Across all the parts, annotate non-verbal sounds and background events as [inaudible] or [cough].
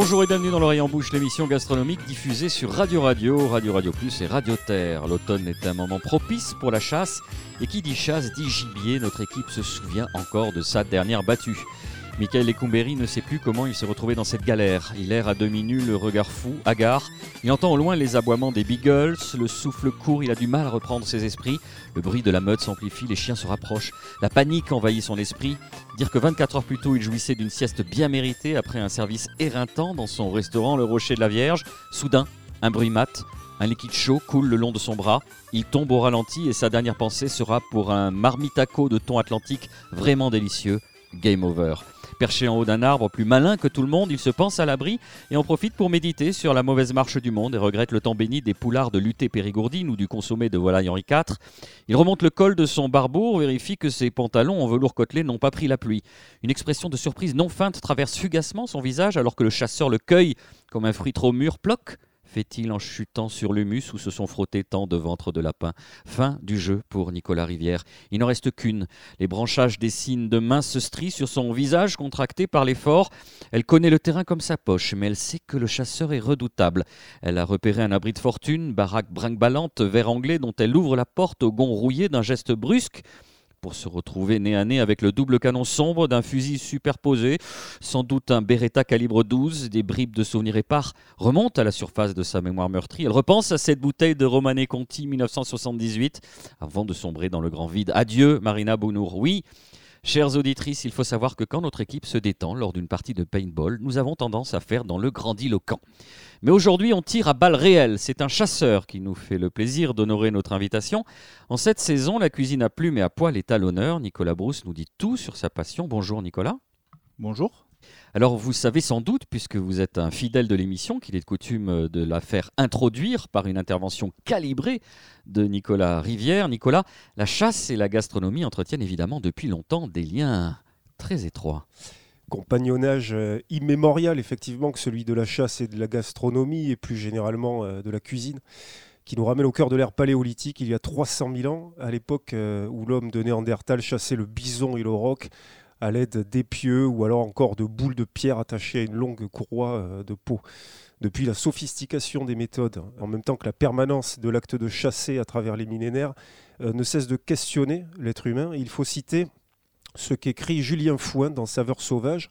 Bonjour et bienvenue dans l'oreille en bouche, l'émission gastronomique diffusée sur Radio Radio, Radio Radio Plus et Radio Terre. L'automne est un moment propice pour la chasse et qui dit chasse dit gibier. Notre équipe se souvient encore de sa dernière battue. Michael Lecumberi ne sait plus comment il s'est retrouvé dans cette galère. Il erre à demi nu, le regard fou, hagard. Il entend au loin les aboiements des beagles, le souffle court, il a du mal à reprendre ses esprits. Le bruit de la meute s'amplifie, les chiens se rapprochent. La panique envahit son esprit. Dire que 24 heures plus tôt, il jouissait d'une sieste bien méritée après un service éreintant dans son restaurant Le Rocher de la Vierge. Soudain, un bruit mat, un liquide chaud coule le long de son bras. Il tombe au ralenti et sa dernière pensée sera pour un marmitaco de thon atlantique vraiment délicieux. Game over. Perché en haut d'un arbre, plus malin que tout le monde, il se pense à l'abri et en profite pour méditer sur la mauvaise marche du monde et regrette le temps béni des poulards de lutter périgourdine ou du consommé de volaille Henri IV. Il remonte le col de son barbour, vérifie que ses pantalons en velours côtelé n'ont pas pris la pluie. Une expression de surprise non feinte traverse fugacement son visage alors que le chasseur le cueille comme un fruit trop mûr, ploque fait-il en chutant sur l'humus où se sont frottés tant de ventres de lapin? Fin du jeu pour Nicolas Rivière. Il n'en reste qu'une. Les branchages dessinent de minces stries sur son visage contracté par l'effort. Elle connaît le terrain comme sa poche, mais elle sait que le chasseur est redoutable. Elle a repéré un abri de fortune, baraque brinque-ballante, verre anglais dont elle ouvre la porte au gond rouillé d'un geste brusque pour se retrouver nez à nez avec le double canon sombre d'un fusil superposé, sans doute un Beretta calibre 12, des bribes de souvenirs épars remontent à la surface de sa mémoire meurtrie. Elle repense à cette bouteille de Romane Conti 1978 avant de sombrer dans le grand vide. Adieu Marina Bounour. Oui, Chères auditrices, il faut savoir que quand notre équipe se détend lors d'une partie de paintball, nous avons tendance à faire dans le grandiloquent. Mais aujourd'hui, on tire à balles réelles. C'est un chasseur qui nous fait le plaisir d'honorer notre invitation. En cette saison, la cuisine à plumes et à poil est à l'honneur. Nicolas Brousse nous dit tout sur sa passion. Bonjour Nicolas. Bonjour. Alors vous savez sans doute, puisque vous êtes un fidèle de l'émission, qu'il est de coutume de la faire introduire par une intervention calibrée de Nicolas Rivière. Nicolas, la chasse et la gastronomie entretiennent évidemment depuis longtemps des liens très étroits compagnonnage euh, immémorial, effectivement, que celui de la chasse et de la gastronomie, et plus généralement euh, de la cuisine, qui nous ramène au cœur de l'ère paléolithique, il y a 300 000 ans, à l'époque euh, où l'homme de Néandertal chassait le bison et le à l'aide d'épieux ou alors encore de boules de pierre attachées à une longue courroie de peau. Depuis la sophistication des méthodes, en même temps que la permanence de l'acte de chasser à travers les millénaires, ne cesse de questionner l'être humain, il faut citer ce qu'écrit Julien Fouin dans Saveur sauvage.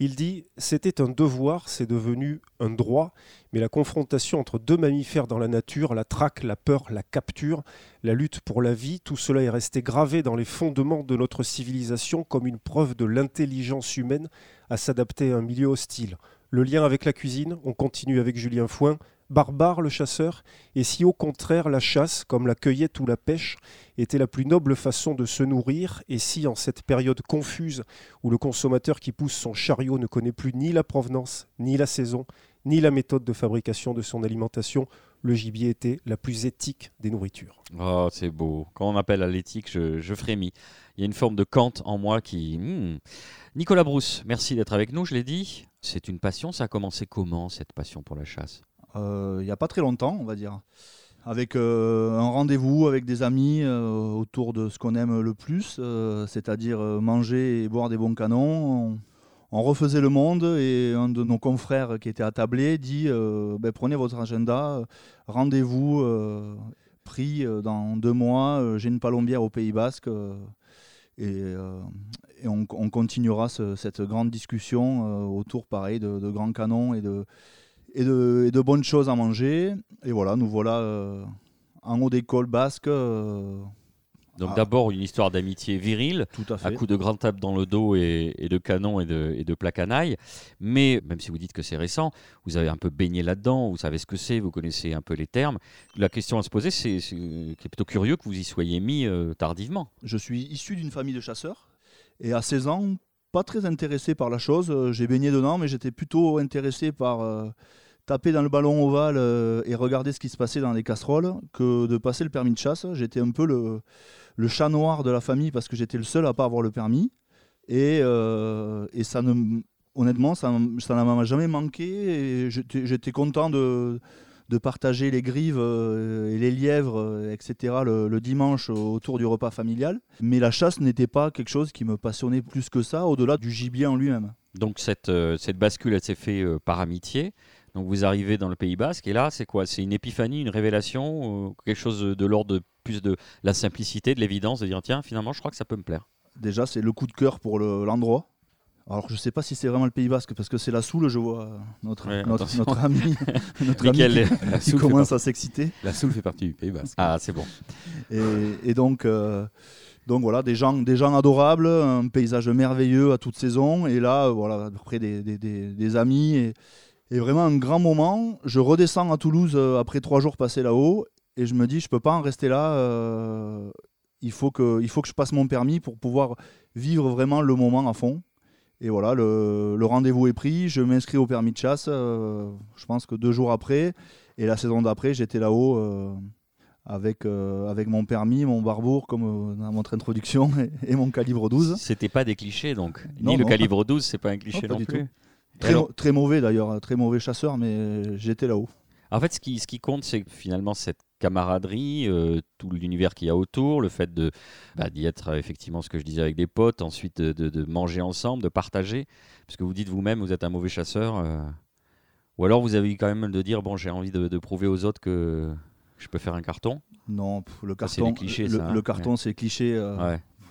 Il dit C'était un devoir, c'est devenu un droit, mais la confrontation entre deux mammifères dans la nature, la traque, la peur, la capture, la lutte pour la vie, tout cela est resté gravé dans les fondements de notre civilisation comme une preuve de l'intelligence humaine à s'adapter à un milieu hostile. Le lien avec la cuisine, on continue avec Julien Fouin, barbare le chasseur, et si au contraire la chasse, comme la cueillette ou la pêche, était la plus noble façon de se nourrir, et si en cette période confuse où le consommateur qui pousse son chariot ne connaît plus ni la provenance, ni la saison, ni la méthode de fabrication de son alimentation, le gibier était la plus éthique des nourritures. Oh, c'est beau. Quand on appelle à l'éthique, je, frémis. Il y a une forme de Kant en moi qui... Hmm. Nicolas Brousse, merci d'être avec nous, je l'ai dit. C'est une passion, ça a commencé comment cette passion pour la chasse? Il n'y a pas très longtemps, on va dire. Avec euh, un rendez-vous avec des amis euh, autour de ce qu'on aime le plus, c'est-à-dire manger et boire des bons canons. On, refaisait le monde et un de nos confrères qui était attablé dit ben, prenez votre agenda, rendez-vous pris dans deux mois, j'ai une palombière au Pays Basque et, on, continuera cette grande discussion autour pareil de, grands canons et de, et de, bonnes choses à manger. Et voilà, nous voilà euh, en haut d'école basque. Euh, donc d'abord une histoire d'amitié virile, Tout à, coup de grandes tapes dans le dos et, de canon et de, et de placanaille. Mais même si vous dites que c'est récent, vous avez un peu baigné là-dedans, vous savez ce que c'est, vous connaissez un peu les termes. La question à se poser, c'est plutôt curieux que vous y soyez mis euh, tardivement. Je suis issu d'une famille de chasseurs et à 16 ans, pas très intéressé par la chose. J'ai baigné dedans, mais j'étais plutôt intéressé par taper dans le ballon ovale euh, et regarder ce qui se passait dans les casseroles que de passer le permis de chasse. J'étais un peu le, chat noir de la famille parce que j'étais le seul à pas avoir le permis. Et, euh, ça ne, honnêtement, ça ne m'a jamais manqué. J'étais content de, partager les grives et les lièvres, etc., le, dimanche autour du repas familial. Mais la chasse n'était pas quelque chose qui me passionnait plus que ça, au-delà du gibier en lui-même. Donc cette, cette bascule, elle s'est faite par amitié. Donc vous arrivez dans le Pays Basque et là, c'est quoi? C'est une épiphanie, une révélation, quelque chose de l'ordre de plus de la simplicité, de l'évidence, de dire tiens, finalement, je crois que ça peut me plaire. Déjà, c'est le coup de cœur pour l'endroit. Alors je sais pas si c'est vraiment le Pays Basque parce que c'est la Soule, je vois notre, notre, ami, [laughs] notre qui, [laughs] commence à s'exciter. La Soule fait partie du Pays Basque. Ah c'est bon. Et, donc, euh, donc voilà, des gens, des gens adorables, un paysage merveilleux à toute saison. Et là, voilà, après des, des, des amis et, et vraiment un grand moment. Je redescends à Toulouse euh, après trois jours passés là-haut et je me dis, je peux pas en rester là. Euh, il, faut que, il faut que je passe mon permis pour pouvoir vivre vraiment le moment à fond. Et voilà, le, rendez-vous est pris. Je m'inscris au permis de chasse, euh, je pense que deux jours après. Et la saison d'après, j'étais là-haut avec, avec mon permis, mon barbour, comme dans votre introduction, [laughs] et, mon calibre 12. C'était pas des clichés donc. Ni le calibre 12, c'est pas un cliché non, plus. Très, mauvais d'ailleurs, très mauvais chasseur, mais j'étais là-haut. En fait, ce qui, ce qui compte, c'est finalement cette camaraderie, euh, tout l'univers qu'il y a autour, le fait de bah, d'y être euh, effectivement ce que je disais avec des potes, ensuite de, manger ensemble, de partager, parce que vous dites vous-même vous êtes un mauvais chasseur, euh, ou alors vous avez eu quand même de dire bon j'ai envie de, prouver aux autres que je peux faire un carton. Non, le carton, clichés, le, hein. carton c'est cliché.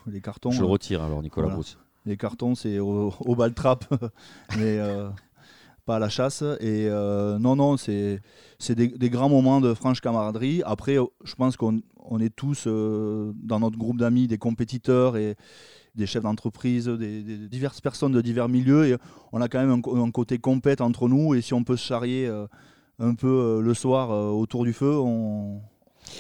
Les cartons. Je le retire alors Nicolas Brousse. Les cartons, c'est au, [laughs] bal trap, [laughs] mais euh, pas à la chasse. Et euh, non, non, c'est des, grands moments de franche camaraderie. Après, je pense qu'on on est tous euh, dans notre groupe d'amis des compétiteurs et des chefs d'entreprise, des, diverses personnes de divers milieux. On a quand même un, côté compète entre nous. Et si on peut se charrier un peu le soir autour du feu, on,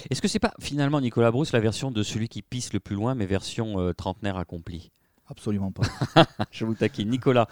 est-ce que c'est pas finalement Nicolas Brousse la version de celui qui pisse le plus loin, mais version trentenaire accompli Absolument pas. [laughs] Je vous taquine. Nicolas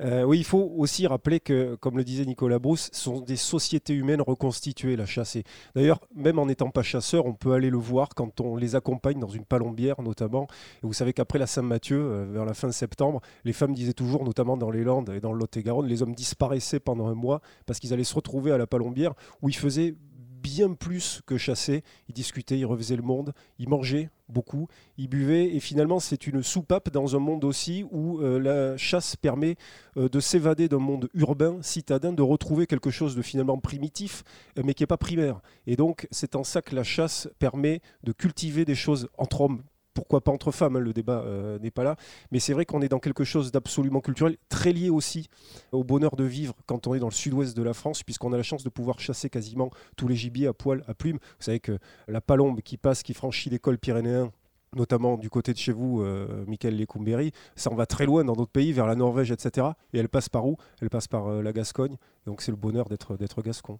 euh, oui, il faut aussi rappeler que, comme le disait Nicolas Brousse, ce sont des sociétés humaines reconstituées, la chasse. D'ailleurs, même en n'étant pas chasseur, on peut aller le voir quand on les accompagne dans une palombière, notamment. Et vous savez qu'après la Saint-Mathieu, euh, vers la fin de septembre, les femmes disaient toujours, notamment dans les Landes et dans le Lot-et-Garonne, les hommes disparaissaient pendant un mois parce qu'ils allaient se retrouver à la palombière où ils faisaient bien plus que chasser. Il discutait, il refaisait le monde, il mangeait beaucoup, il buvait, et finalement c'est une soupape dans un monde aussi où euh, la chasse permet euh, de s'évader d'un monde urbain, citadin, de retrouver quelque chose de finalement primitif, euh, mais qui n'est pas primaire. Et donc c'est en ça que la chasse permet de cultiver des choses entre hommes pourquoi pas entre femmes, hein, le débat euh, n'est pas là. Mais c'est vrai qu'on est dans quelque chose d'absolument culturel, très lié aussi au bonheur de vivre quand on est dans le sud-ouest de la France, puisqu'on a la chance de pouvoir chasser quasiment tous les gibiers à poil, à plumes. Vous savez que la palombe qui passe, qui franchit l'école pyrénéen, notamment du côté de chez vous, euh, Michael ça en va très loin dans d'autres pays, vers la Norvège, etc. Et elle passe par où? Elle passe par euh, la Gascogne. Donc c'est le bonheur d'être gascon.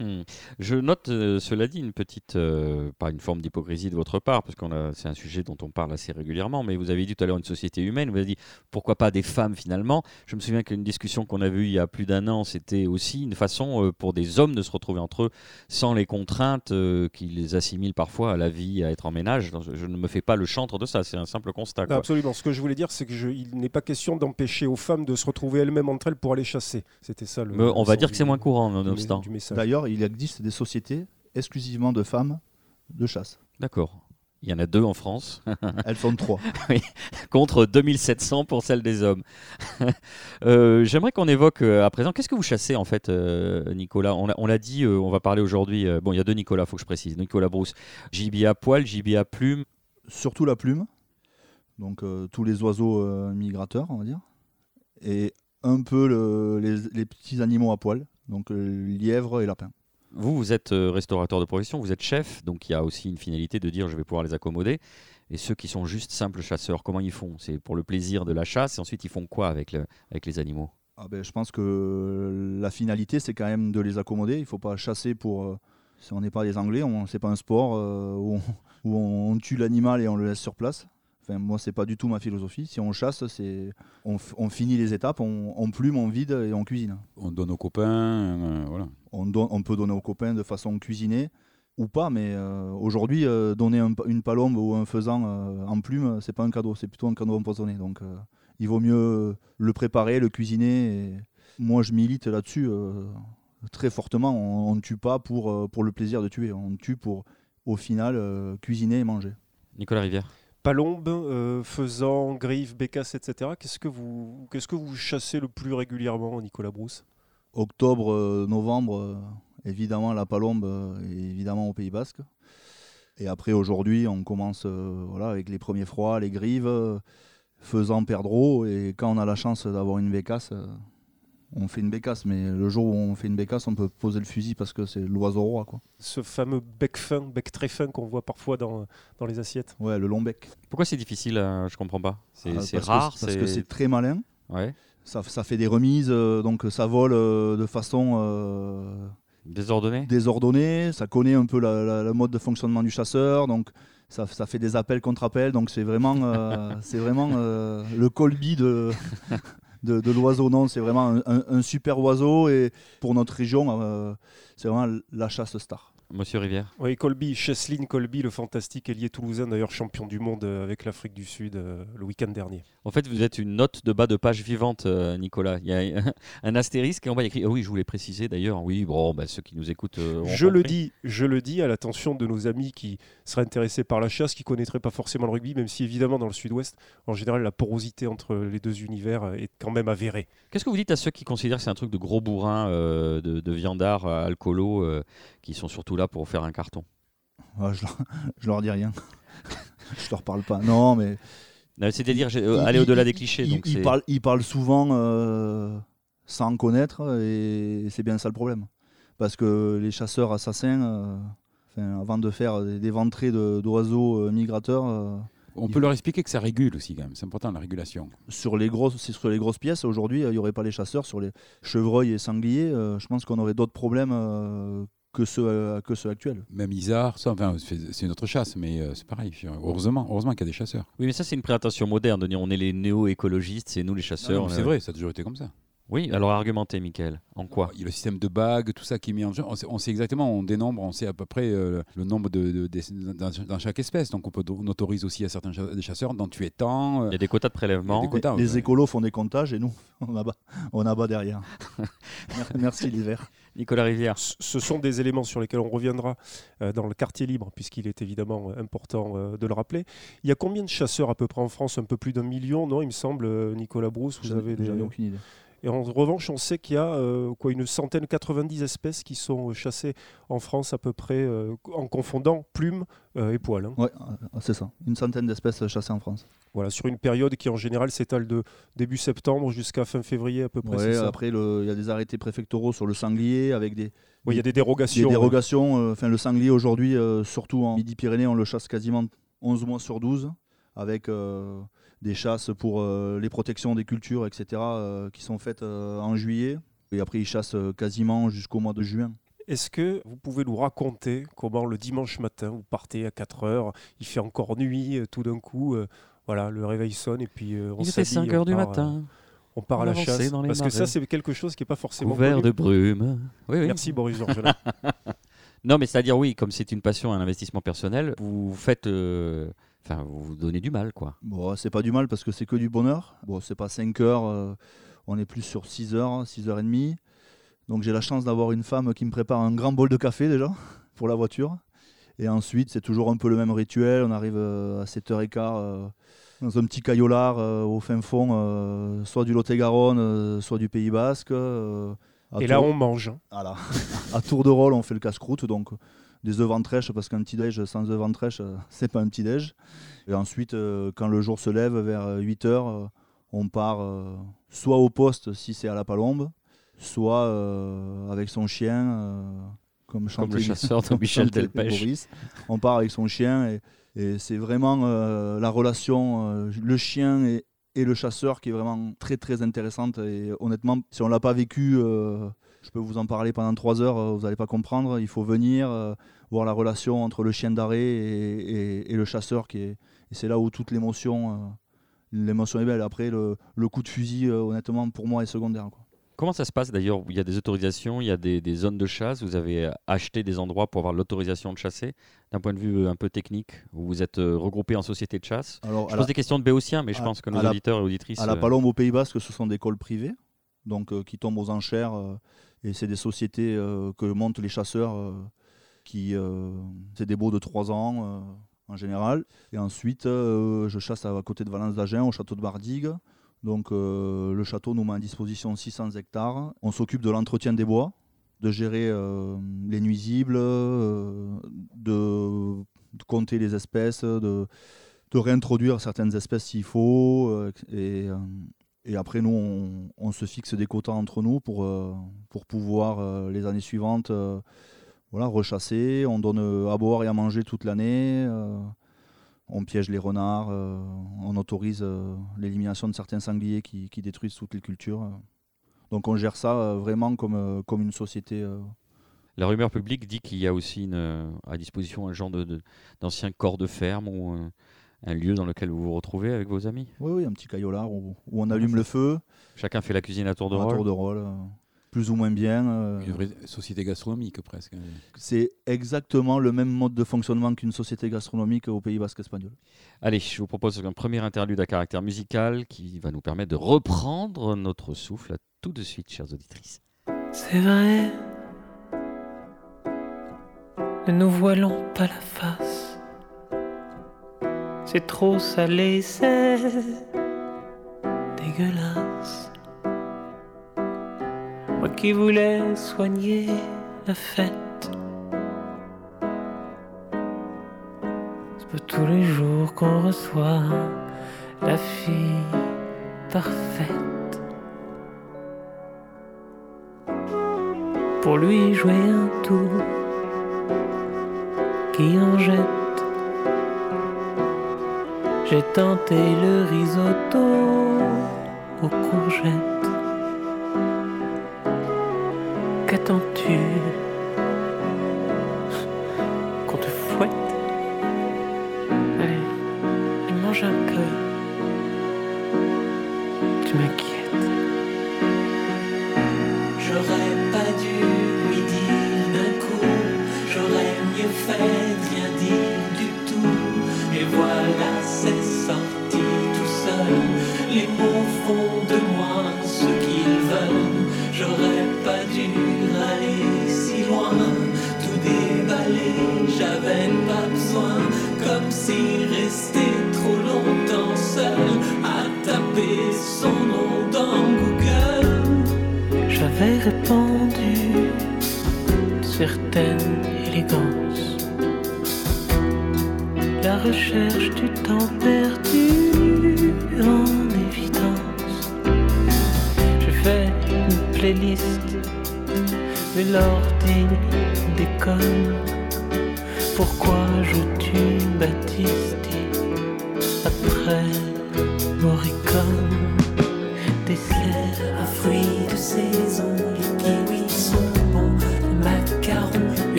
Hmm. Je note, euh, cela dit, une petite, euh, pas une forme d'hypocrisie de votre part, parce que c'est un sujet dont on parle assez régulièrement, mais vous avez dit tout à l'heure une société humaine, vous avez dit pourquoi pas des femmes finalement? Je me souviens qu'une discussion qu'on avait eue il y a plus d'un an, c'était aussi une façon euh, pour des hommes de se retrouver entre eux sans les contraintes qui les assimilent parfois à la vie, à être en ménage. Je, ne me fais pas le chantre de ça, c'est un simple constat. Absolument. Ce que je voulais dire, c'est qu'il n'est pas question d'empêcher aux femmes de se retrouver elles-mêmes entre elles pour aller chasser. C'était ça le. on va dire que c'est moins courant, nonobstant. D'ailleurs, il existe des sociétés exclusivement de femmes de chasse. D'accord. Il y en a deux en France. [laughs] Elles sont trois. [laughs] oui, contre 2700 pour celles des hommes. [laughs] Euh, j'aimerais qu'on évoque euh, à présent, qu'est-ce que vous chassez en fait, euh, Nicolas? On l'a dit, on va parler aujourd'hui. bon, il y a deux Nicolas, il faut que je précise. Nicolas Brousse, gibier à poil, gibier à plume. Surtout la plume, donc tous les oiseaux migrateurs, on va dire. Et un peu les, les, petits animaux à poil, donc lièvre et lapin. Vous, vous êtes euh, restaurateur de profession, vous êtes chef, donc il y a aussi une finalité de dire je vais pouvoir les accommoder. Et ceux qui sont juste simples chasseurs, comment ils font? C'est pour le plaisir de la chasse et ensuite ils font quoi avec, le, avec les animaux? Ah ben, Je pense que la finalité c'est quand même de les accommoder. Il ne faut pas chasser pour... Euh, si on n'est pas des Anglais, ce n'est pas un sport euh, où, on, tue l'animal et on le laisse sur place. Enfin, moi, c'est pas du tout ma philosophie. Si on chasse, c'est on, finit les étapes, on, plume, on vide et on cuisine. On donne aux copains, euh, voilà. On, on, peut donner aux copains de façon cuisinée ou pas, mais euh, aujourd'hui, euh, donner une palombe ou un faisan en plume, c'est pas un cadeau, c'est plutôt un cadeau empoisonné. Donc, il vaut mieux le préparer, le cuisiner. moi, je milite là-dessus très fortement. On ne tue pas pour, euh, pour le plaisir de tuer. On tue pour, au final, euh, cuisiner et manger. Nicolas Rivière. Palombe, euh, faisan, grive, bécasse, etc. Qu'est-ce que vous chassez le plus régulièrement, Nicolas Brousse? Octobre, euh, novembre, euh, évidemment la palombe, euh, évidemment au Pays Basque. Et après, aujourd'hui, on commence voilà, avec les premiers froids, les grives, euh, faisan, perdreau. Et quand on a la chance d'avoir une bécasse, on fait une bécasse. Mais le jour où on fait une bécasse, on peut poser le fusil parce que c'est l'oiseau roi. Quoi. Ce fameux bec fin, bec très fin qu'on voit parfois dans, dans les assiettes. Ouais, le long bec. Pourquoi c'est difficile euh, Je comprends pas. C'est Ah, c'est parce que- rare. Parce que c'est très malin. Ouais. Ça, ça fait des remises, euh, donc ça vole euh, de façon euh, Désordonné désordonnée. Ça connaît un peu la, la- le mode de fonctionnement du chasseur, donc ça, ça fait des appels contre appels. Donc c'est vraiment, euh, [laughs] c'est vraiment euh, le colby de, de, l'oiseau. Non, c'est vraiment un super oiseau et pour notre région, euh, c'est vraiment la chasse star. Monsieur Rivière. Oui, Colby, Cheslin Colby, le fantastique ailier toulousain, d'ailleurs champion du monde euh, avec l'Afrique du Sud euh, le week-end dernier. En fait, vous êtes une note de bas de page vivante, euh, Nicolas. Il y a [laughs] un astérisque et en bas il y a écrit. Ah oui, je voulais préciser d'ailleurs. Oui, bon, bah, ceux qui nous écoutent. euh, Je le dis, je le dis à l'attention de nos amis qui seraient intéressés par la chasse, qui connaîtraient pas forcément le rugby, même si évidemment dans le Sud-Ouest, en général, la porosité entre les deux univers est quand même avérée. Qu'est-ce que vous dites à ceux qui considèrent que c'est un truc de gros bourrin, de, de viandards, alcoolos, qui sont surtout là pour faire un carton Ah, je, leur, [laughs] je leur dis rien. [laughs] je leur parle pas. Non, mais C'est-à-dire euh, aller au-delà des clichés. Il, donc il c'est- parle, il parle souvent euh, sans connaître et c'est bien ça le problème. Parce que les chasseurs assassins, euh, enfin, avant de faire des, des ventrées de- d'oiseaux euh, migrateurs, euh, On peut leur expliquer que ça régule aussi, quand même. C'est important, la régulation. sur, les grosses, c'est sur les grosses pièces, aujourd'hui, euh, il n'y aurait pas les chasseurs. Sur les chevreuils et sangliers, euh, je pense qu'on aurait d'autres problèmes euh, que, ceux, euh, que ceux actuels. Même Isard, ça, enfin, c'est notre chasse, mais euh, c'est pareil. Heureusement, heureusement qu'il y a des chasseurs. Oui, mais ça, c'est une présentation moderne de dire on est les néo-écologistes, c'est nous les chasseurs. C'est vrai, ça a toujours été comme ça. Oui, alors argumentez, Michael. En quoi? Il y a le système de bagues, tout ça qui est mis en jeu. On sait, on sait exactement, on dénombre, on sait à peu près euh, le nombre de, de- de- dans, dans chaque espèce. Donc on, peut, on autorise aussi à certains chasseurs d'en tuer tant. euh, Il y a des quotas de prélèvement. Des quotas. les ouais. écolos font des comptages et nous, [laughs] on abat, on abat derrière. [laughs] Merci l'hiver. Nicolas Rivière. Ce sont des éléments sur lesquels on reviendra euh, dans le quartier libre, puisqu'il est évidemment euh, important euh, de le rappeler. Il y a combien de chasseurs à peu près en France? Un peu plus d'un million, non? Il me semble, Nicolas Brousse, vous avez ai aucune idée. Et en revanche, on sait qu'il y a euh, quoi, une centaine, 90 espèces qui sont euh, chassées en France à peu près, euh, en confondant plumes et poils. hein. Euh, c'est ça. Une centaine d'espèces chassées en France. Voilà, sur une période qui en général s'étale de début septembre jusqu'à fin février à peu près. Ouais, après, il y a des arrêtés préfectoraux sur le sanglier avec des, Oui, il y a des des dérogations. dérogations. euh, Enfin, le sanglier aujourd'hui, euh, surtout en Midi-Pyrénées, on le chasse quasiment 11 mois sur 12 avec euh, des chasses pour euh, les protections des cultures, etc., euh, qui sont faites euh, en juillet. Et après, ils chassent quasiment jusqu'au mois de juin. Est-ce que vous pouvez nous raconter comment le dimanche matin, vous partez à 4 heures, il fait encore nuit, tout d'un coup, euh, voilà, le réveil sonne et puis euh, on Il s'habille, 5 heures du part, matin, euh, on part à la chasse. dans les Parce que ça, c'est quelque chose qui n'est pas forcément couvert de brume. Oui, oui. Merci Boris Georgelin. [laughs] Non, mais c'est-à-dire, oui, comme c'est une passion, un investissement personnel, vous faites. euh, Enfin, vous vous donnez du mal, quoi. Bon, c'est pas du mal parce que c'est que du bonheur. Bon, c'est pas 5 heures, euh, on est plus sur 6 heures, 6 heures et demie. Donc j'ai la chance d'avoir une femme qui me prépare un grand bol de café déjà [laughs] pour la voiture. Et ensuite, c'est toujours un peu le même rituel. On arrive euh, à 7h15 euh, dans un petit caillolard euh, au fin fond, euh, soit du Lot-et-Garonne, euh, soit du Pays Basque. euh, et tour- là, on mange. hein. voilà. [laughs] à tour de rôle, on fait le casse-croûte, donc des œufs ventrèches, parce qu'un petit déj sans œufs ventrèches, euh, [laughs] c'est pas un petit déj. Et ensuite, euh, quand le jour se lève vers 8 heures, euh, on part soit au poste si c'est à la palombe, soit avec son chien, comme, Comme le chasseur de [laughs] Michel Delpech. On part avec son chien et, et c'est vraiment la relation, le chien et, et le chasseur qui est vraiment très très intéressante. Et honnêtement, si on l'a pas vécu, euh, je peux vous en parler pendant trois heures, euh, vous n'allez pas comprendre. Il faut venir euh, voir la relation entre le chien d'arrêt et, et- et le chasseur, qui est, et c'est là où toute l'émotion, euh, l'émotion est belle. Après, le, le coup de fusil, euh, honnêtement, pour moi, est secondaire. quoi. Comment ça se passe d'ailleurs? Il y a des autorisations, il y a des, des zones de chasse. Vous avez acheté des endroits pour avoir l'autorisation de chasser? D'un point de vue un peu technique, vous vous êtes euh, regroupé en société de chasse? Alors, Je pose la- des questions de béotien, mais je à- pense que nos la- auditeurs et auditrices. À la Palombe au Pays Basque, ce sont des cols privés, donc qui tombent aux enchères. Euh, Et c'est des sociétés que montent les chasseurs qui. c'est des baux de 3 ans en général. Et ensuite, je chasse à côté de Valence d'Agen, au château de Bardigue. Donc le château nous met à disposition 600 hectares. On s'occupe de l'entretien des bois, de gérer les nuisibles, de, compter les espèces, de, réintroduire certaines espèces s'il faut. Et après, nous, on, se fixe des quotas entre nous pour, euh, pour pouvoir, euh, les années suivantes, euh, voilà, rechasser. On donne à boire et à manger toute l'année. on piège les renards. on autorise l'élimination de certains sangliers qui, détruisent toutes les cultures. Donc on gère ça vraiment comme, comme une société. La rumeur publique dit qu'il y a aussi à disposition un genre d'ancien de, corps de ferme ou un lieu dans lequel vous vous retrouvez avec vos amis? Oui, oui, un petit caillolard où, on allume le feu. Chacun fait la cuisine à tour de rôle. À tour de rôle, euh, plus ou moins bien. Euh. Une vraie société gastronomique presque. C'est exactement le même mode de fonctionnement qu'une société gastronomique au Pays Basque espagnol. Allez, je vous propose un premier interlude à caractère musical qui va nous permettre de reprendre notre souffle tout de suite, chères auditrices. C'est vrai, ne nous voilons pas la face c'est trop salé, c'est dégueulasse. Moi qui voulais soigner la fête, c'est pas tous les jours qu'on reçoit la fille parfaite. Pour lui jouer un tour qui en jette j'ai tenté le risotto aux courgettes. Qu'attends-tu?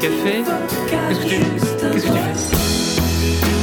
Café Qu'est-ce que tu, qu'est-ce fais?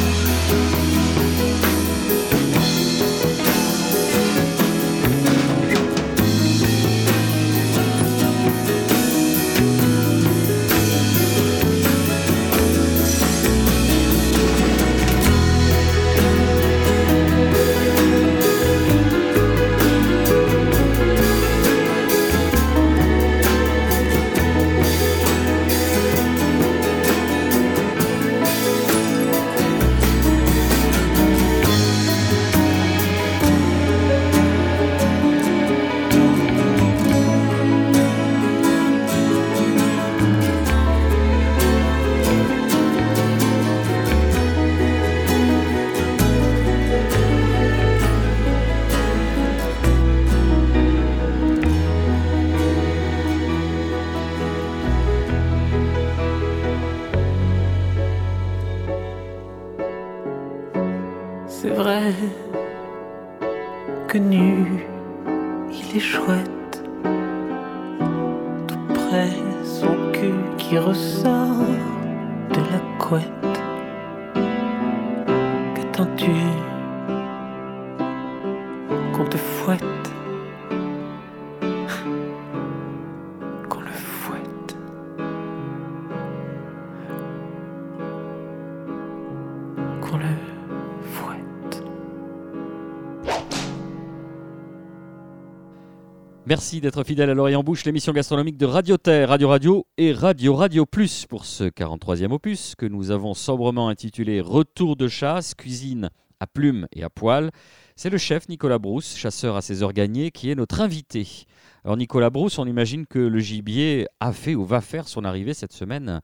Merci d'être fidèle à l'Orient Bouche, l'émission gastronomique de Radio Terre, Radio Radio et Radio Radio Plus pour ce 43e opus que nous avons sobrement intitulé Retour de chasse, cuisine à plumes et à poil. C'est le chef Nicolas Brousse, chasseur à ses heures gagnées, qui est notre invité. Alors Nicolas Brousse, on imagine que le gibier a fait ou va faire son arrivée cette semaine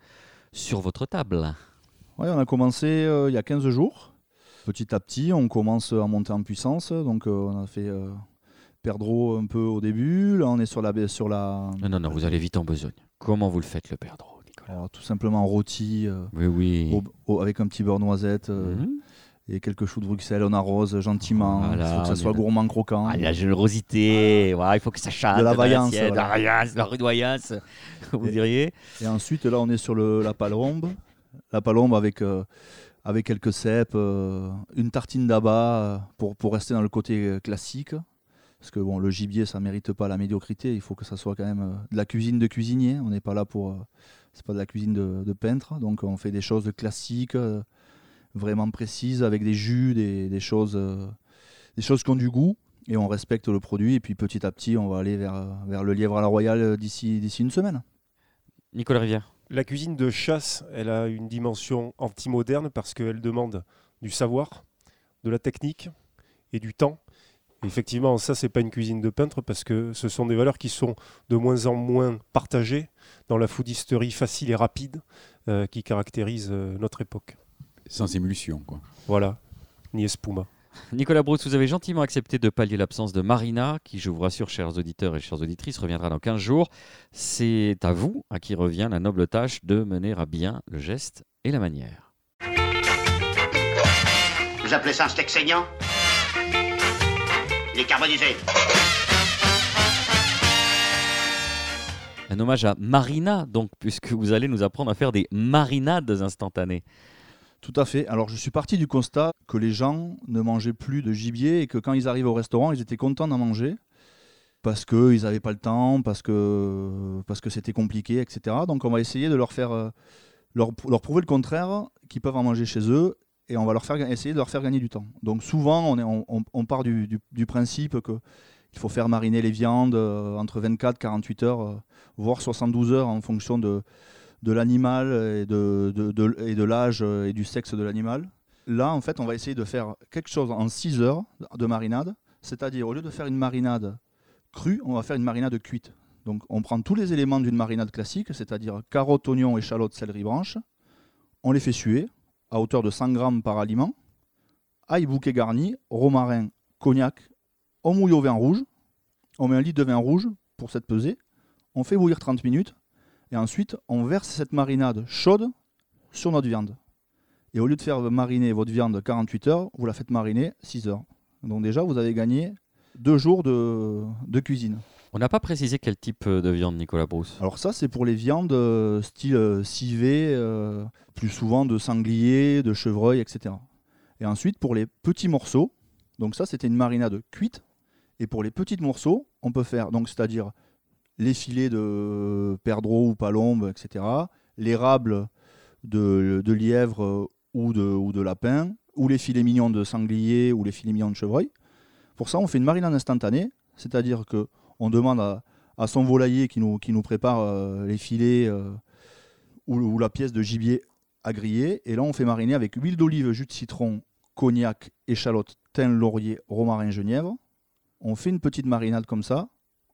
sur votre table. Ouais, on a commencé euh, il y a 15 jours. Petit à petit, on commence à monter en puissance. Donc, euh, on a fait euh, perdreau un peu au début. Là, on est sur la. Sur la Non, non, non, vous allez vite en besogne. Comment vous le faites le perdreau, Nicolas alors, tout simplement rôti euh, Oui, oui. au- au- avec un petit beurre noisette euh, Mhm. et quelques choux de Bruxelles. On arrose gentiment. Voilà, il faut que ça soit gourmand, croquant. Ah, la générosité, voilà, il faut que ça chatte. De la vaillance, De la vaillance, la rudoyance, [laughs] vous Et- diriez. Et ensuite, là, on est sur le, la palombe. La palombe avec, euh, avec quelques cèpes, une tartine d'abat pour, pour rester dans le côté classique. Parce que bon, le gibier, ça mérite pas la médiocrité. Il faut que ça soit quand même euh, de la cuisine de cuisinier. On n'est pas là pour. euh, c'est pas de la cuisine de, de peintre. Donc, on fait des choses classiques, euh, vraiment précises, avec des jus, des, des choses, euh, des choses qui ont du goût. Et on respecte le produit. Et puis, petit à petit, on va aller vers, vers le lièvre à la royale d'ici d'ici une semaine. Nicolas Rivière. La cuisine de chasse, elle a une dimension anti-moderne parce qu'elle demande du savoir, de la technique et du temps. Effectivement, ça, c'est pas une cuisine de peintre parce que ce sont des valeurs qui sont de moins en moins partagées dans la foodisterie facile et rapide euh, qui caractérise euh, notre époque. Sans émulsion, quoi. Voilà, ni espuma. Nicolas Brousse, vous avez gentiment accepté de pallier l'absence de Marina, qui, je vous rassure, chers auditeurs et chères auditrices, reviendra dans 15 jours. C'est à vous à qui revient la noble tâche de mener à bien le geste et la manière. Vous appelez ça un steak saignant? Il est carbonisé. Un hommage à Marina, donc, puisque vous allez nous apprendre à faire des marinades instantanées. Tout à fait. Alors je suis parti du constat que les gens ne mangeaient plus de gibier et que quand ils arrivent au restaurant, ils étaient contents d'en manger parce qu'ils n'avaient pas le temps, parce que parce que c'était compliqué, etc. Donc on va essayer de leur faire euh, leur, leur prouver le contraire, qu'ils peuvent en manger chez eux et on va leur faire essayer de leur faire gagner du temps. Donc souvent on, est, part du, principe que il faut faire mariner les viandes euh, entre 24 48 heures, euh, voire 72 heures en fonction de l'animal et de, et l'âge euh, et du sexe de l'animal. Là, en fait, on va essayer de faire quelque chose en 6 heures de marinade. C'est-à-dire, au lieu de faire une marinade crue, on va faire une marinade cuite. Donc, on prend tous les éléments d'une marinade classique, c'est-à-dire carottes, oignons, échalotes, céleri, branches. On les fait suer à hauteur de 100 grammes par aliment. Ail bouquet garni, romarin, cognac. On mouille au vin rouge. On met un litre de vin rouge pour cette pesée. On fait bouillir 30 minutes. Et ensuite, on verse cette marinade chaude sur notre viande. Et au lieu de faire mariner votre viande 48 heures, vous la faites mariner 6 heures. Donc déjà, vous avez gagné deux jours de, de cuisine. On n'a pas précisé quel type de viande, Nicolas Brousse. Alors ça, c'est pour les viandes euh, style euh, civet, euh, plus souvent de sanglier, de chevreuil, etc. Et ensuite, pour les petits morceaux, donc ça, c'était une marinade cuite. Et pour les petits morceaux, on peut faire, donc c'est-à-dire les filets de perdreau ou palombe, etc. L'érable de, de lièvre euh, ou de, ou de lapin, ou les filets mignons de sanglier ou les filets mignons de chevreuil. Pour ça, on fait une marinade instantanée, c'est-à-dire que on demande à, à son volailler qui nous, qui nous prépare euh, les filets euh, ou, ou la pièce de gibier à griller. Et là, on fait mariner avec huile d'olive, jus de citron, cognac, échalote, thym, laurier, romarin, genièvre. On fait une petite marinade comme ça.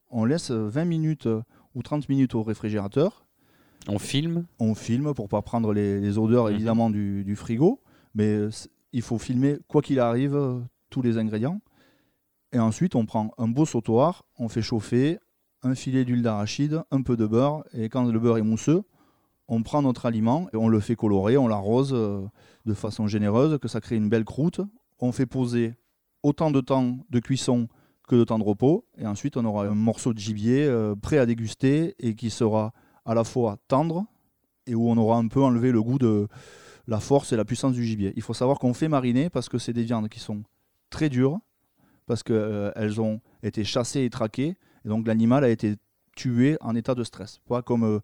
On laisse 20 minutes euh, ou 30 minutes au réfrigérateur. On filme On filme pour pas prendre les, les odeurs Mhm. évidemment du, du frigo, mais il faut filmer quoi qu'il arrive tous les ingrédients. Et ensuite, on prend un beau sautoir, on fait chauffer un filet d'huile d'arachide, un peu de beurre, et quand le beurre est mousseux, on prend notre aliment et on le fait colorer, on l'arrose euh, de façon généreuse, que ça crée une belle croûte. On fait poser autant de temps de cuisson que de temps de repos, et ensuite on aura un morceau de gibier euh, prêt à déguster et qui sera à la fois tendre et où on aura un peu enlevé le goût de la force et la puissance du gibier. Il faut savoir qu'on fait mariner parce que c'est des viandes qui sont très dures, parce qu'elles ont été chassées et traquées. Et donc l'animal a été tué en état de stress. Pas comme euh,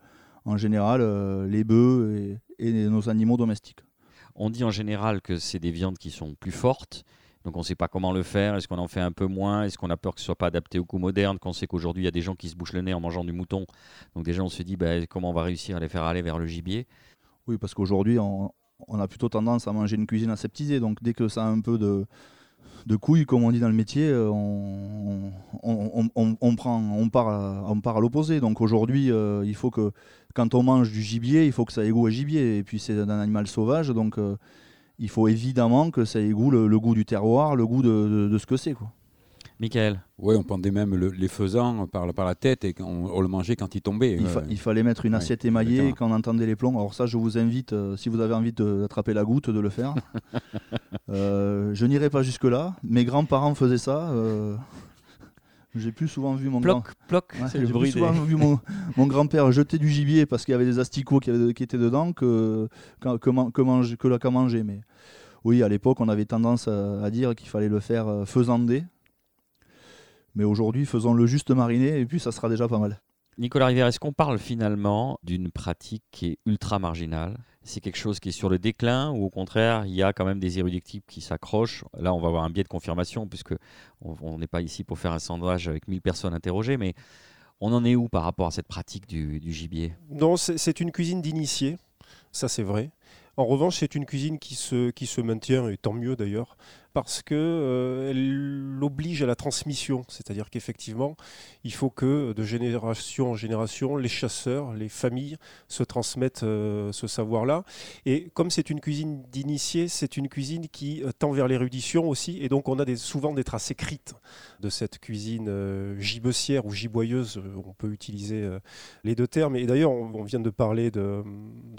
en général euh, les bœufs et, et nos animaux domestiques. On dit en général que c'est des viandes qui sont plus fortes. Donc on ne sait pas comment le faire. Est-ce qu'on en fait un peu moins Est-ce qu'on a peur que ce soit pas adapté au coût moderne Qu'on sait qu'aujourd'hui il y a des gens qui se bouchent le nez en mangeant du mouton. Donc déjà on se dit bah, comment on va réussir à les faire aller vers le gibier? Oui, parce qu'aujourd'hui on, on a plutôt tendance à manger une cuisine aseptisée. Donc dès que ça a un peu de, de couilles, comme on dit dans le métier, euh, on, on, on- on part à, part à l'opposé. Donc aujourd'hui, euh, il faut que quand on mange du gibier, il faut que ça ait goût à gibier. Et puis c'est un animal sauvage, donc euh, il faut évidemment que ça ait goût, le, goût du terroir, le goût de, de- de ce que c'est. Michael, Oui, on pendait même le- les faisans par, la- par la tête et on, on le mangeait quand il tombait. Il, Euh, fa- il fallait mettre une ouais, assiette émaillée et quand on entendait les plombs. Alors ça, je vous invite, euh, si vous avez envie de- d'attraper la goutte, de le faire. [laughs] Euh, je n'irai pas jusque-là. Mes grands-parents faisaient ça. euh, J'ai plus souvent vu mon grand... ploc, ploc, Ouais, c'est le j'ai bruit plus des... souvent vu mon, [laughs] mon grand-père jeter du gibier parce qu'il y avait des asticots qui, avaient- qui étaient dedans que, que, que, man- que, manger- que là qu'à manger. Mais oui, à l'époque, on avait tendance à, à dire qu'il fallait le faire faisandé. Mais aujourd'hui, faisons-le juste mariner et puis ça sera déjà pas mal. Nicolas Rivière, est-ce qu'on parle finalement d'une pratique qui est ultra marginale? C'est quelque chose qui est sur le déclin ou au contraire, il y a quand même des érudictibles qui s'accrochent? Là, on va avoir un biais de confirmation puisque on on n'est pas ici pour faire un sondage avec 1000 personnes interrogées, mais on en est où par rapport à cette pratique du, du gibier? Non, c'est c'est une cuisine d'initiés, ça c'est vrai. En revanche, c'est une cuisine qui se, qui se maintient, et tant mieux d'ailleurs, parce que euh, oblige à la transmission. C'est-à-dire qu'effectivement, il faut que de génération en génération, les chasseurs, les familles se transmettent euh, ce savoir-là. Et comme c'est une cuisine d'initiés, c'est une cuisine qui euh, tend vers l'érudition aussi. Et donc, on a souvent des traces écrites de cette cuisine euh, gibecière ou giboyeuse. On peut utiliser euh, les deux termes. Et d'ailleurs, on, vient de parler de,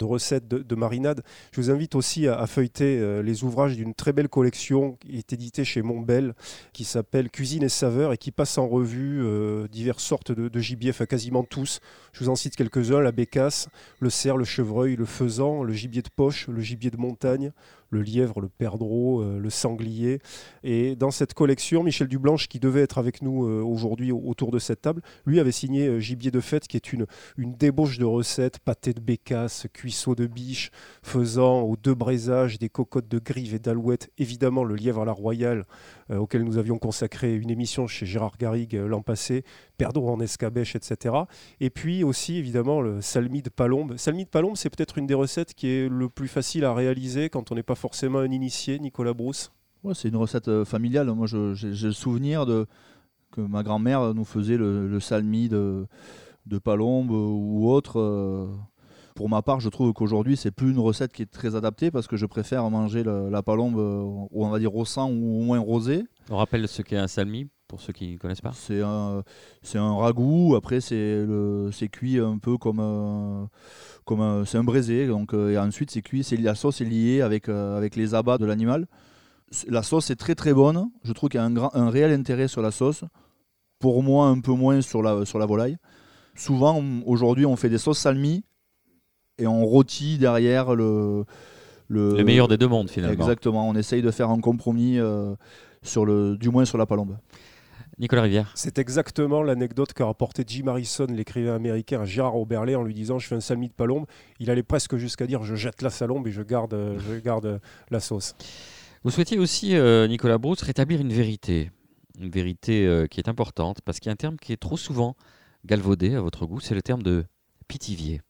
recettes de, de marinade. Je vous invite aussi à, feuilleter les ouvrages d'une très belle collection est éditée chez Montbel, qui s'appelle Cuisine et saveurs et qui passe en revue euh, diverses sortes de, de gibier, enfin quasiment tous. Je vous en cite quelques-uns la bécasse, le cerf, le chevreuil, le faisan, le gibier de poche, le gibier de montagne, le lièvre, le perdreau, euh, le sanglier. Et dans cette collection, Michel Dublanche, qui devait être avec nous euh, aujourd'hui au- autour de cette table, lui avait signé euh, Gibier de fête, qui est une, une débauche de recettes, pâté de bécasse, cuisseau de biche, faisant aux deux braisages des cocottes de grive et d'alouette, évidemment le lièvre à la royale, auquel nous avions consacré une émission chez Gérard Garrigue l'an passé, perdreau en escabèche, etc. Et puis aussi, évidemment, le salmi de palombe. Salmi de palombe, c'est peut-être une des recettes qui est le plus facile à réaliser quand on n'est pas forcément un initié, Nicolas Brousse? Ouais, c'est une recette euh, familiale. Moi, je- j'ai le souvenir de, que ma grand-mère nous faisait le, le salmi de, de palombe euh, ou autre. euh. Pour ma part, je trouve qu'aujourd'hui, c'est plus une recette qui est très adaptée parce que je préfère manger le- la palombe, on va dire au sang ou au moins rosé. On rappelle ce qu'est un salmi pour ceux qui ne connaissent pas. C'est un, c'est un ragoût. Après, c'est le, c'est cuit un peu comme, un- comme un- c'est un braisé. Donc, euh, et ensuite, c'est cuit. C'est la sauce est liée avec, euh, avec les abats de l'animal. La sauce est très très bonne. Je trouve qu'il y a un, grand, un réel intérêt sur la sauce. Pour moi, un peu moins sur la, sur la volaille. Souvent, on- aujourd'hui, on fait des sauces salmi et on rôtit derrière le, Le meilleur des deux mondes finalement. Exactement. On essaye de faire un compromis, euh, sur le, du moins sur la palombe. Nicolas Rivière. C'est exactement l'anecdote qu'a rapporté Jim Harrison, l'écrivain américain, à Gérard Oberlé en lui disant Je fais un salmi de palombe. Il allait presque jusqu'à dire Je jette la salombe et je garde, je garde la sauce. Vous souhaitiez aussi, euh, Nicolas Brousse, rétablir une vérité. Une vérité euh, qui est importante parce qu'il y a un terme qui est trop souvent galvaudé à votre goût, c'est le terme de pitivier.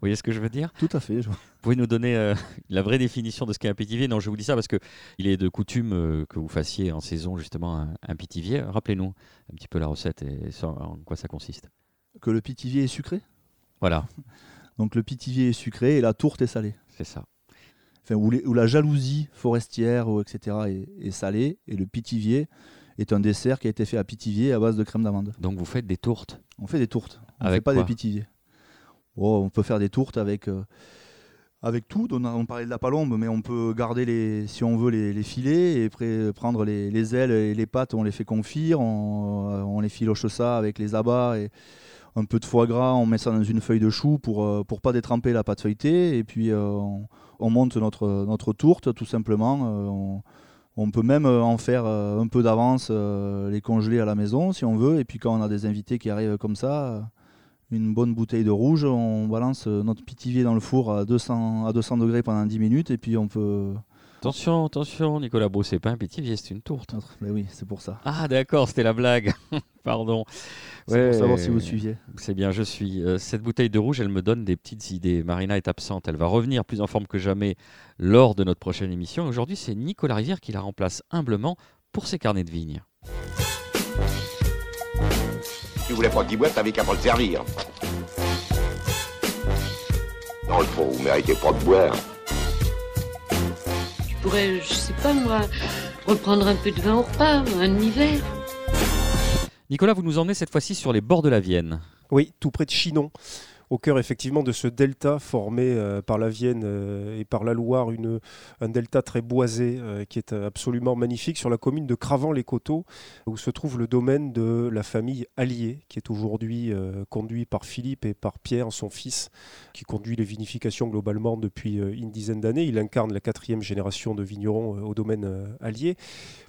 Vous voyez ce que je veux dire? Tout à fait. je- Vous pouvez nous donner euh, [laughs] la vraie définition de ce qu'est un pitivier? Non, je vous dis ça parce que il est de coutume euh, que vous fassiez en saison justement un, un pitivier. Rappelez-nous un petit peu la recette et ça- en quoi ça consiste. Que le pitivier est sucré? Voilà, [laughs] Donc le pitivier est sucré et la tourte est salée. c'est ça. Enfin, où, les- où la jalousie forestière, ou etc., est, est salée, et le pitivier est un dessert qui a été fait à pitivier à base de crème d'amande. Donc vous faites des tourtes? On fait des tourtes, on ne fait pas des pitiviers. Oh, on peut faire des tourtes avec, euh, tout. On, parlait de la palombe, mais on peut garder, les, si on veut, les, filets et prendre les, les ailes et les pattes, on les fait confire, on, euh, on les filoche ça avec les abats et un peu de foie gras, on met ça dans une feuille de chou pour ne pour pas détremper la pâte feuilletée et puis euh, on, on monte notre, notre tourte tout simplement. euh, on- peut même euh, en faire euh, un peu d'avance, euh, les congeler à la maison si on veut. Et puis quand on a des invités qui arrivent comme ça, euh, une bonne bouteille de rouge, on balance euh, notre pitivier dans le four à 200, à 200 degrés pendant 10 minutes. Et puis on peut. Attention, attention, Nicolas Beau, c'est pas un pétivier, c'est une tourte. Mais oui, c'est pour ça. Ah d'accord, c'était la blague. [laughs] Pardon. C'est pour savoir Ouais. si vous suiviez. C'est bien, je suis. Euh, cette bouteille de rouge, elle me donne des petites idées. Marina est absente, elle va revenir plus en forme que jamais lors de notre prochaine émission. Aujourd'hui, c'est Nicolas Rivière qui la remplace humblement pour ses carnets de vigne. Tu voulais pas de boîte, t'avais qu'à pas le servir. Dans le fond, vous méritez pas de boire. Je pourrais, je sais pas moi, reprendre un peu de vin au repas, un demi-verre. Nicolas, vous nous emmenez cette fois-ci sur les bords de la Vienne. Oui, tout près de Chinon, au cœur effectivement de ce delta formé euh, par la Vienne euh, et par la Loire, une, un delta très boisé euh, qui est absolument magnifique sur la commune de Cravant-les-Coteaux, où se trouve le domaine de la famille Allier, qui est aujourd'hui conduit par Philippe et par Pierre, son fils, qui conduit les vinifications globalement depuis une dizaine d'années. Il incarne la quatrième génération de vignerons au domaine Allier.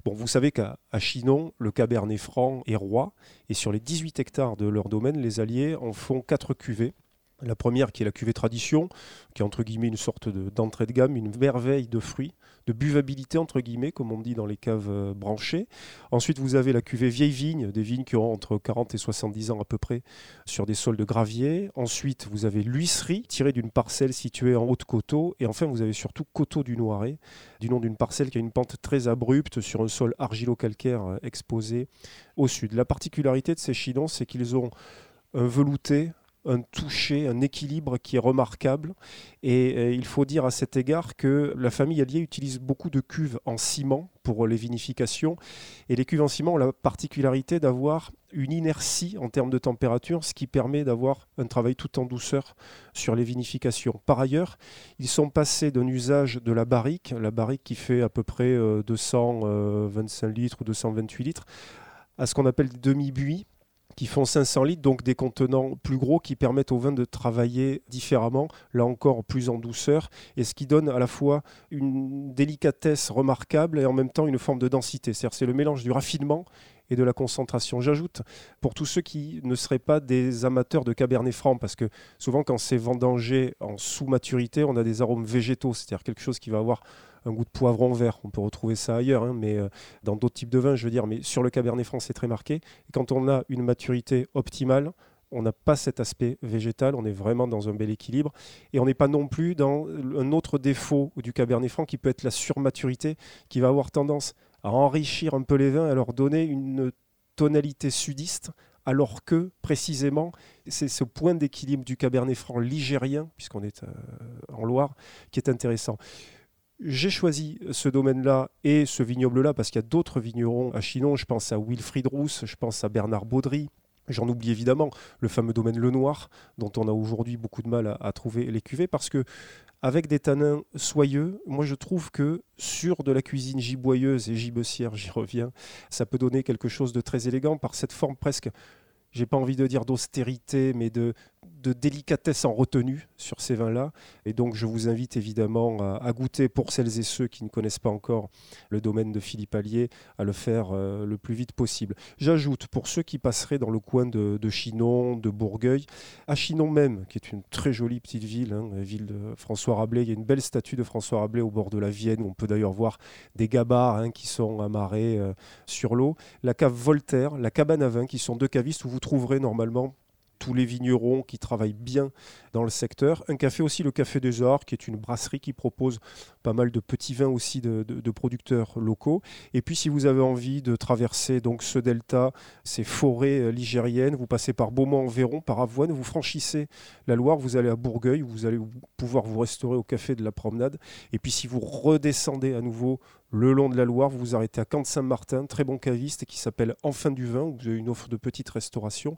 Bon, vous savez qu'à Chinon, le Cabernet Franc est roi, et sur les 18 hectares de leur domaine, les Alliés en font quatre cuvées. La première qui est la cuvée tradition, qui est entre guillemets une sorte de- d'entrée de, gamme, une merveille de fruits, de buvabilité entre guillemets, comme on dit dans les caves euh, branchées. Ensuite, vous avez la cuvée vieille vigne, des vignes qui ont entre 40 et 70 ans à peu près, sur des sols de gravier. Ensuite, vous avez l'huisserie, tirée d'une parcelle située en Haute-Coteaux. Et enfin, vous avez surtout Coteau du Noiret, du nom d'une parcelle qui a une pente très abrupte sur un sol argilo-calcaire euh, exposé au sud. La particularité de ces chinons, c'est qu'ils ont un velouté, un toucher, un équilibre qui est remarquable. Et euh, il faut dire à cet égard que la famille Allier utilise beaucoup de cuves en ciment pour les vinifications. Et les cuves en ciment ont la particularité d'avoir une inertie en termes de température, ce qui permet d'avoir un travail tout en douceur sur les vinifications. Par ailleurs, ils sont passés d'un usage de la barrique, la barrique qui fait à peu près euh, 225 litres ou 228 litres, à ce qu'on appelle des demi-buis qui font 500 litres, donc des contenants plus gros qui permettent au vin de travailler différemment, là encore plus en douceur, et ce qui donne à la fois une délicatesse remarquable et en même temps une forme de densité. C'est le mélange du raffinement et de la concentration. J'ajoute, pour tous ceux qui ne seraient pas des amateurs de Cabernet Franc, parce que souvent quand c'est vendangé en sous-maturité, on a des arômes végétaux, c'est-à-dire quelque chose qui va avoir un goût de poivron vert. On peut retrouver ça ailleurs, hein, mais euh, dans d'autres types de vins, je veux dire. Mais sur le Cabernet Franc, c'est très marqué. Quand on a une maturité optimale, on n'a pas cet aspect végétal, on est vraiment dans un bel équilibre. Et on n'est pas non plus dans un autre défaut du Cabernet Franc qui peut être la surmaturité, qui va avoir tendance à enrichir un peu les vins, à leur donner une tonalité sudiste, alors que précisément, c'est ce point d'équilibre du Cabernet Franc ligérien, puisqu'on est euh, en Loire, qui est intéressant. J'ai choisi ce domaine-là et ce vignoble-là parce qu'il y a d'autres vignerons à Chinon. Je pense à Wilfried Rousse, je pense à Bernard Baudry. J'en oublie évidemment le fameux domaine Le Noir, dont on a aujourd'hui beaucoup de mal à, trouver les cuvées, parce que avec des tanins soyeux, moi je trouve que sur de la cuisine giboyeuse et gibecière, j'y reviens, ça peut donner quelque chose de très élégant par cette forme presque, j'ai pas envie de dire d'austérité, mais de, de délicatesse en retenue sur ces vins-là. Et donc, je vous invite évidemment à, goûter pour celles et ceux qui ne connaissent pas encore le domaine de Philippe Allier, à le faire euh, le plus vite possible. J'ajoute, pour ceux qui passeraient dans le coin de, de Chinon, de Bourgueil, à Chinon même, qui est une très jolie petite ville, hein, la ville de François Rabelais, il y a une belle statue de François Rabelais au bord de la Vienne, où on peut d'ailleurs voir des gabarres hein, qui sont amarrés euh, sur l'eau. La cave Voltaire, la cabane à vin, qui sont deux cavistes où vous trouverez normalement tous les vignerons qui travaillent bien dans le secteur. Un café aussi, le Café des Arts, qui est une brasserie qui propose pas mal de petits vins aussi de, producteurs locaux. Et puis, si vous avez envie de traverser donc ce delta, ces forêts euh, ligériennes, vous passez par Beaumont-en-Véron, par Avoine, vous franchissez la Loire, vous allez à Bourgueil, vous allez pouvoir vous restaurer au Café de la Promenade. Et puis, si vous redescendez à nouveau le long de la Loire, vous vous arrêtez à Camp-Saint-Martin, très bon caviste qui s'appelle Enfin du vin, où vous avez une offre de petite restauration.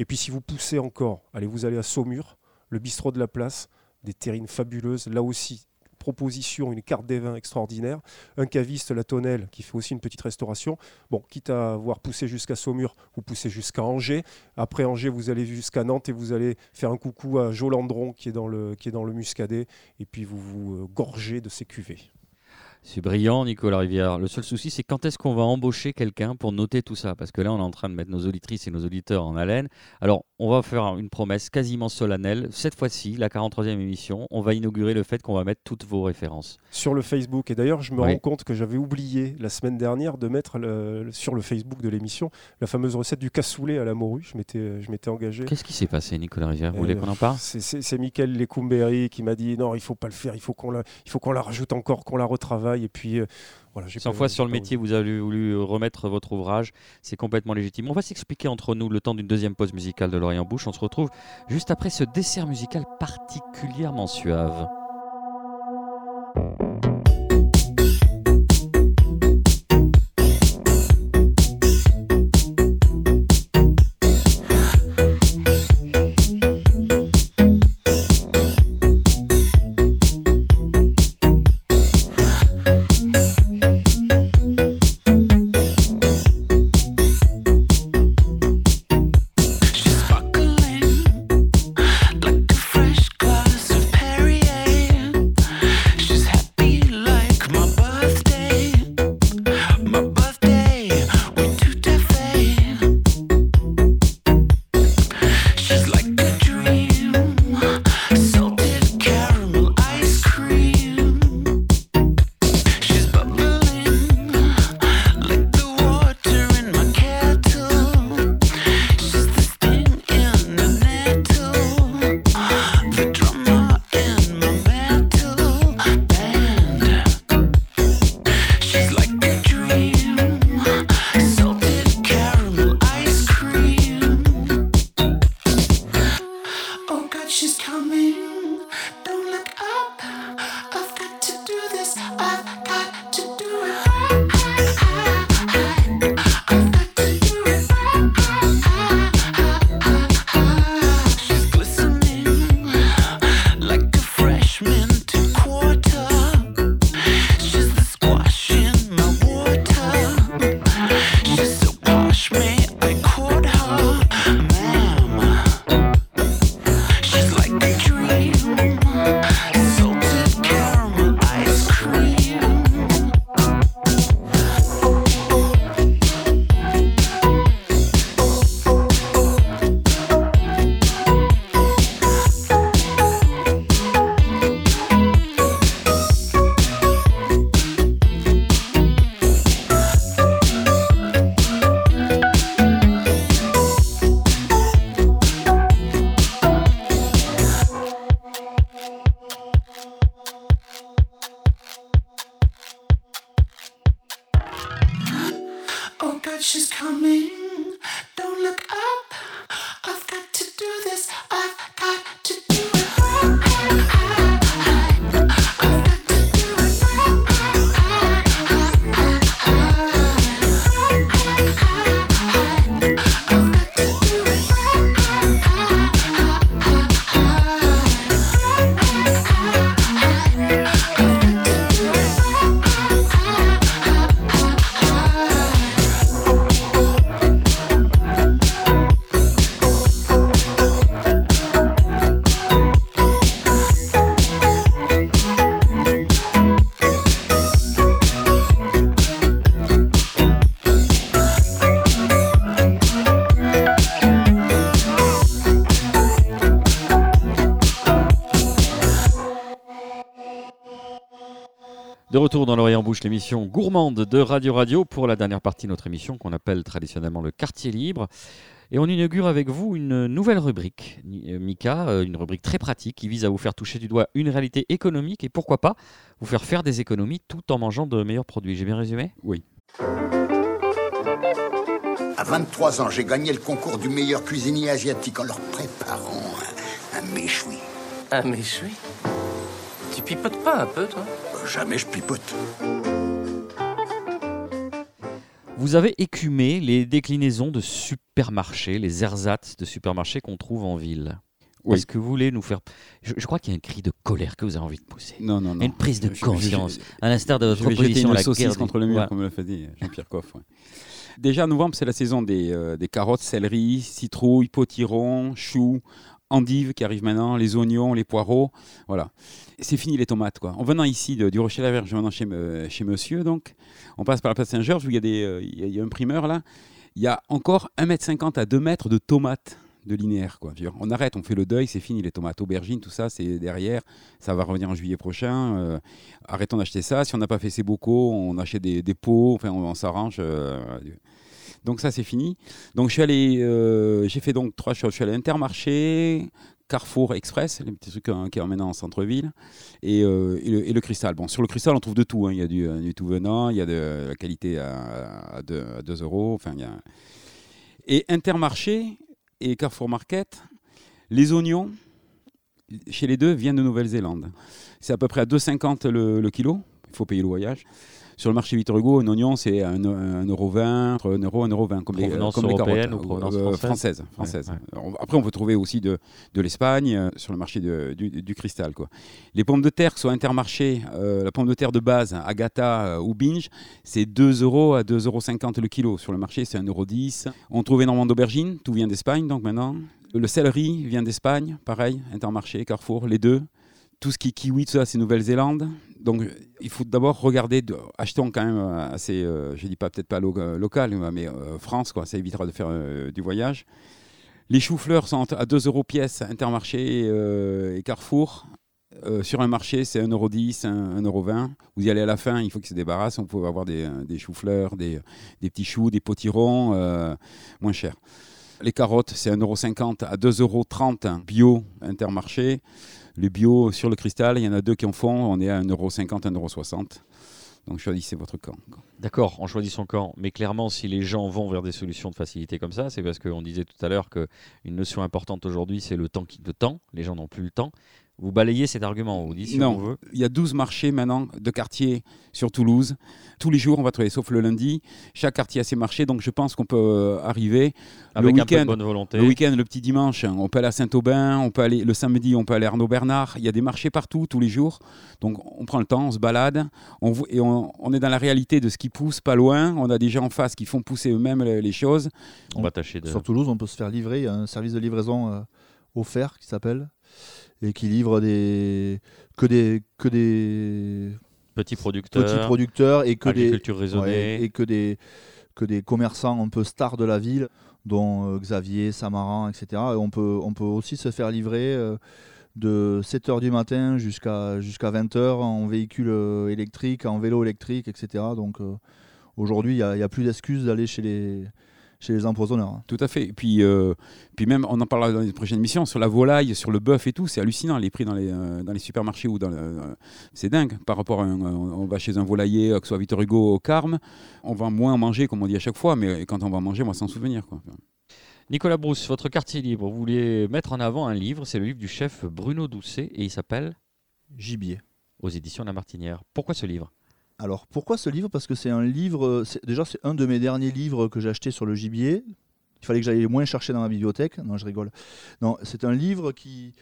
Et puis si vous poussez encore, allez vous allez à Saumur, le bistrot de la place, des terrines fabuleuses, là aussi proposition, une carte des vins extraordinaire, un caviste, la Tonnelle, qui fait aussi une petite restauration. Bon, quitte à avoir poussé jusqu'à Saumur, vous poussez jusqu'à Angers. Après Angers, vous allez jusqu'à Nantes et vous allez faire un coucou à Jolandron qui est dans le, qui est dans le Muscadet. Et puis vous vous euh, gorgez de ces cuvées. C'est brillant, Nicolas Rivière. Le seul souci, c'est quand est-ce qu'on va embaucher quelqu'un pour noter tout ça? Parce que là, on est en train de mettre nos auditrices et nos auditeurs en haleine. Alors, on va faire une promesse quasiment solennelle. Cette fois-ci, la 43e émission, on va inaugurer le fait qu'on va mettre toutes vos références. Sur le Facebook. Et d'ailleurs, je me Oui. rends compte que j'avais oublié la semaine dernière de mettre le- sur le Facebook de l'émission la fameuse recette du cassoulet à la morue. Je m'étais, je m'étais engagé. Qu'est-ce qui s'est passé, Nicolas Rivière? Vous voulez Euh, qu'on en parle? c'est Michael Lecoumberry qui m'a dit non, il faut pas le faire, il faut qu'on la, il faut qu'on la rajoute encore, qu'on la retravaille. Et puis euh, voilà, j'ai 100 pas- fois sur le métier, vous avez voulu remettre votre ouvrage. C'est complètement légitime. On va s'expliquer entre nous le temps d'une deuxième pause musicale de Lorient Bouche. On se retrouve juste après ce dessert musical particulièrement suave. De retour dans l'Orient Bouche, l'émission gourmande de Radio Radio pour la dernière partie de notre émission qu'on appelle traditionnellement le quartier libre. Et on inaugure avec vous une nouvelle rubrique, euh, Mika, euh, une rubrique très pratique qui vise à vous faire toucher du doigt une réalité économique et pourquoi pas vous faire faire des économies tout en mangeant de meilleurs produits. J'ai bien résumé? Oui. À 23 ans, j'ai gagné le concours du meilleur cuisinier asiatique en leur préparant un, un méchoui. Un méchoui? Tu pipotes pas un peu, toi Jamais je pipote. Vous avez écumé les déclinaisons de supermarchés, les ersatz de supermarchés qu'on trouve en ville. Oui. Est-ce que vous voulez nous faire... Je, je crois qu'il y a un cri de colère que vous avez envie de pousser. Non, non, non. Une prise de conscience, je- à l'instar de votre à une la saucisse guerre. contre le mur, comme le fait dit Jean-Pierre Coff. ouais. Déjà, novembre, c'est la saison des, euh, des carottes, céleri, citrouilles, potirons, choux, endives qui arrivent maintenant, les oignons, les poireaux, voilà. C'est fini les tomates, quoi. En venant ici du Rocher-la-Verge, maintenant chez, chez monsieur, donc, on passe par la place Saint-Georges où il y, a euh, y a- un primeur là. Il y a encore 1m50 à 2 mètres de tomates de linéaire. Quoi. On arrête, on fait le deuil, c'est fini. Les tomates aubergines, tout ça, c'est derrière. Ça va revenir en juillet prochain. Euh, arrêtons d'acheter ça. Si on n'a pas fait ses bocaux, on achète des, pots. Enfin, on, on s'arrange. euh, donc ça, c'est fini. Donc je suis allé, euh, j'ai fait donc trois choses. Je suis allé à Intermarché, Carrefour Express, les petits trucs hein, qui emmènent en centre-ville, et, euh, le, cristal. Bon, sur le cristal, on trouve de tout. hein. Il y a du, euh, du tout venant, il y a de la qualité à, à, 2, à 2 euros. Enfin, y a... Et Intermarché et Carrefour Market, les oignons, chez les deux, viennent de Nouvelle-Zélande. C'est à peu près à 2,50 le, le kilo. Il faut payer le voyage. Sur le marché Victor Hugo, un oignon, c'est 1,20€, 1€, 1€, comme les, Provenance comme les européenne carottes. ou provenance Euh, française française. française. Ouais, On- Après, on peut trouver aussi de, de l'Espagne euh, sur le marché de- du, du cristal. Quoi. Les pommes de terre, que ce soit Intermarché, euh, la pomme de terre de base, Agatha euh, ou Binge, c'est 2 euros à 2,50 euros le kilo. Sur le marché, c'est 1,10 euros. On trouve énormément d'aubergines, tout vient d'Espagne donc maintenant. Le céleri vient d'Espagne, pareil, Intermarché, Carrefour, les deux. Tout ce qui est kiwi, tout ça, c'est Nouvelle-Zélande. Donc, il faut d'abord regarder, de- achetons quand même euh, assez, euh, je dis pas peut-être pas euh, local, mais euh, France, quoi, ça évitera de faire du voyage. Les choux-fleurs sont à 2 euros pièce, Intermarché et Carrefour. Sur un marché, c'est 1,10€, 1,20€. Vous y allez à la fin, il faut qu'ils se débarrassent. On peut avoir des, choux-fleurs, des, des petits choux, des potirons, moins chers. Les carottes, c'est 1,50€ à 2,30€ bio Intermarché. Les bio sur le cristal, il y en a deux qui en font. On est à 1,50€, 1,60€. Donc choisissez votre camp. D'accord, on choisit son camp. Mais clairement, si les gens vont vers des solutions de facilité comme ça, c'est parce qu'on disait tout à l'heure qu'une notion importante aujourd'hui, c'est le temps qui le temps. Les gens n'ont plus le temps. Vous balayez cet argument, vous dit si non, on veut. il y a 12 marchés maintenant de quartiers sur Toulouse. Tous les jours, on va travailler, sauf le lundi. Chaque quartier a ses marchés, donc je pense qu'on peut euh, arriver. Avec le un peu de week-end, bonne volonté. Le week-end, le petit dimanche, on peut aller à Saint-Aubin, on peut aller le samedi, on peut aller à Arnaud-Bernard. Il y a des marchés partout, tous les jours. Donc on prend le temps, on se balade, on, et on, on est dans la réalité de ce qui pousse pas loin. On a des gens en face qui font pousser eux-mêmes les, les choses. On va tâcher de. Sur Toulouse, on peut se faire livrer. Il y a un service de livraison euh, offert qui s'appelle et qui livre des que des que des Petits producteurs. petits producteurs et que des ouais, et que des que des commerçants un peu stars de la ville, dont euh, Xavier, Samaran, etc. Et on peut on peut aussi se faire livrer. euh, de 7h du matin jusqu'à jusqu'à 20h en véhicule euh, électrique, en vélo électrique, etc. Donc euh, aujourd'hui, il n'y a, a plus d'excuses d'aller chez les, chez les empoisonneurs. Tout à fait. Et puis, euh, puis même, on en parlera dans les prochaines émissions, sur la volaille, sur le bœuf et tout, c'est hallucinant les prix dans les, euh, dans les supermarchés ou dans euh, c'est dingue. Par rapport à un, on va chez un volailler, euh, que ce soit Victor Hugo ou Carme, on va moins manger, comme on dit à chaque fois, mais quand on va manger, on va s'en souvenir. Quoi. Nicolas Brousse, votre quartier libre, vous vouliez mettre en avant un livre, c'est le livre du chef Bruno Doucet et il s'appelle Gibier. Aux éditions La Martinière. Pourquoi ce livre? Alors pourquoi ce livre? Parce que c'est un livre, c'est- déjà c'est un de mes derniers livres que j'ai acheté sur le gibier. Il fallait que j'aille moins chercher dans ma bibliothèque. Non, je rigole. Non, c'est un livre qui,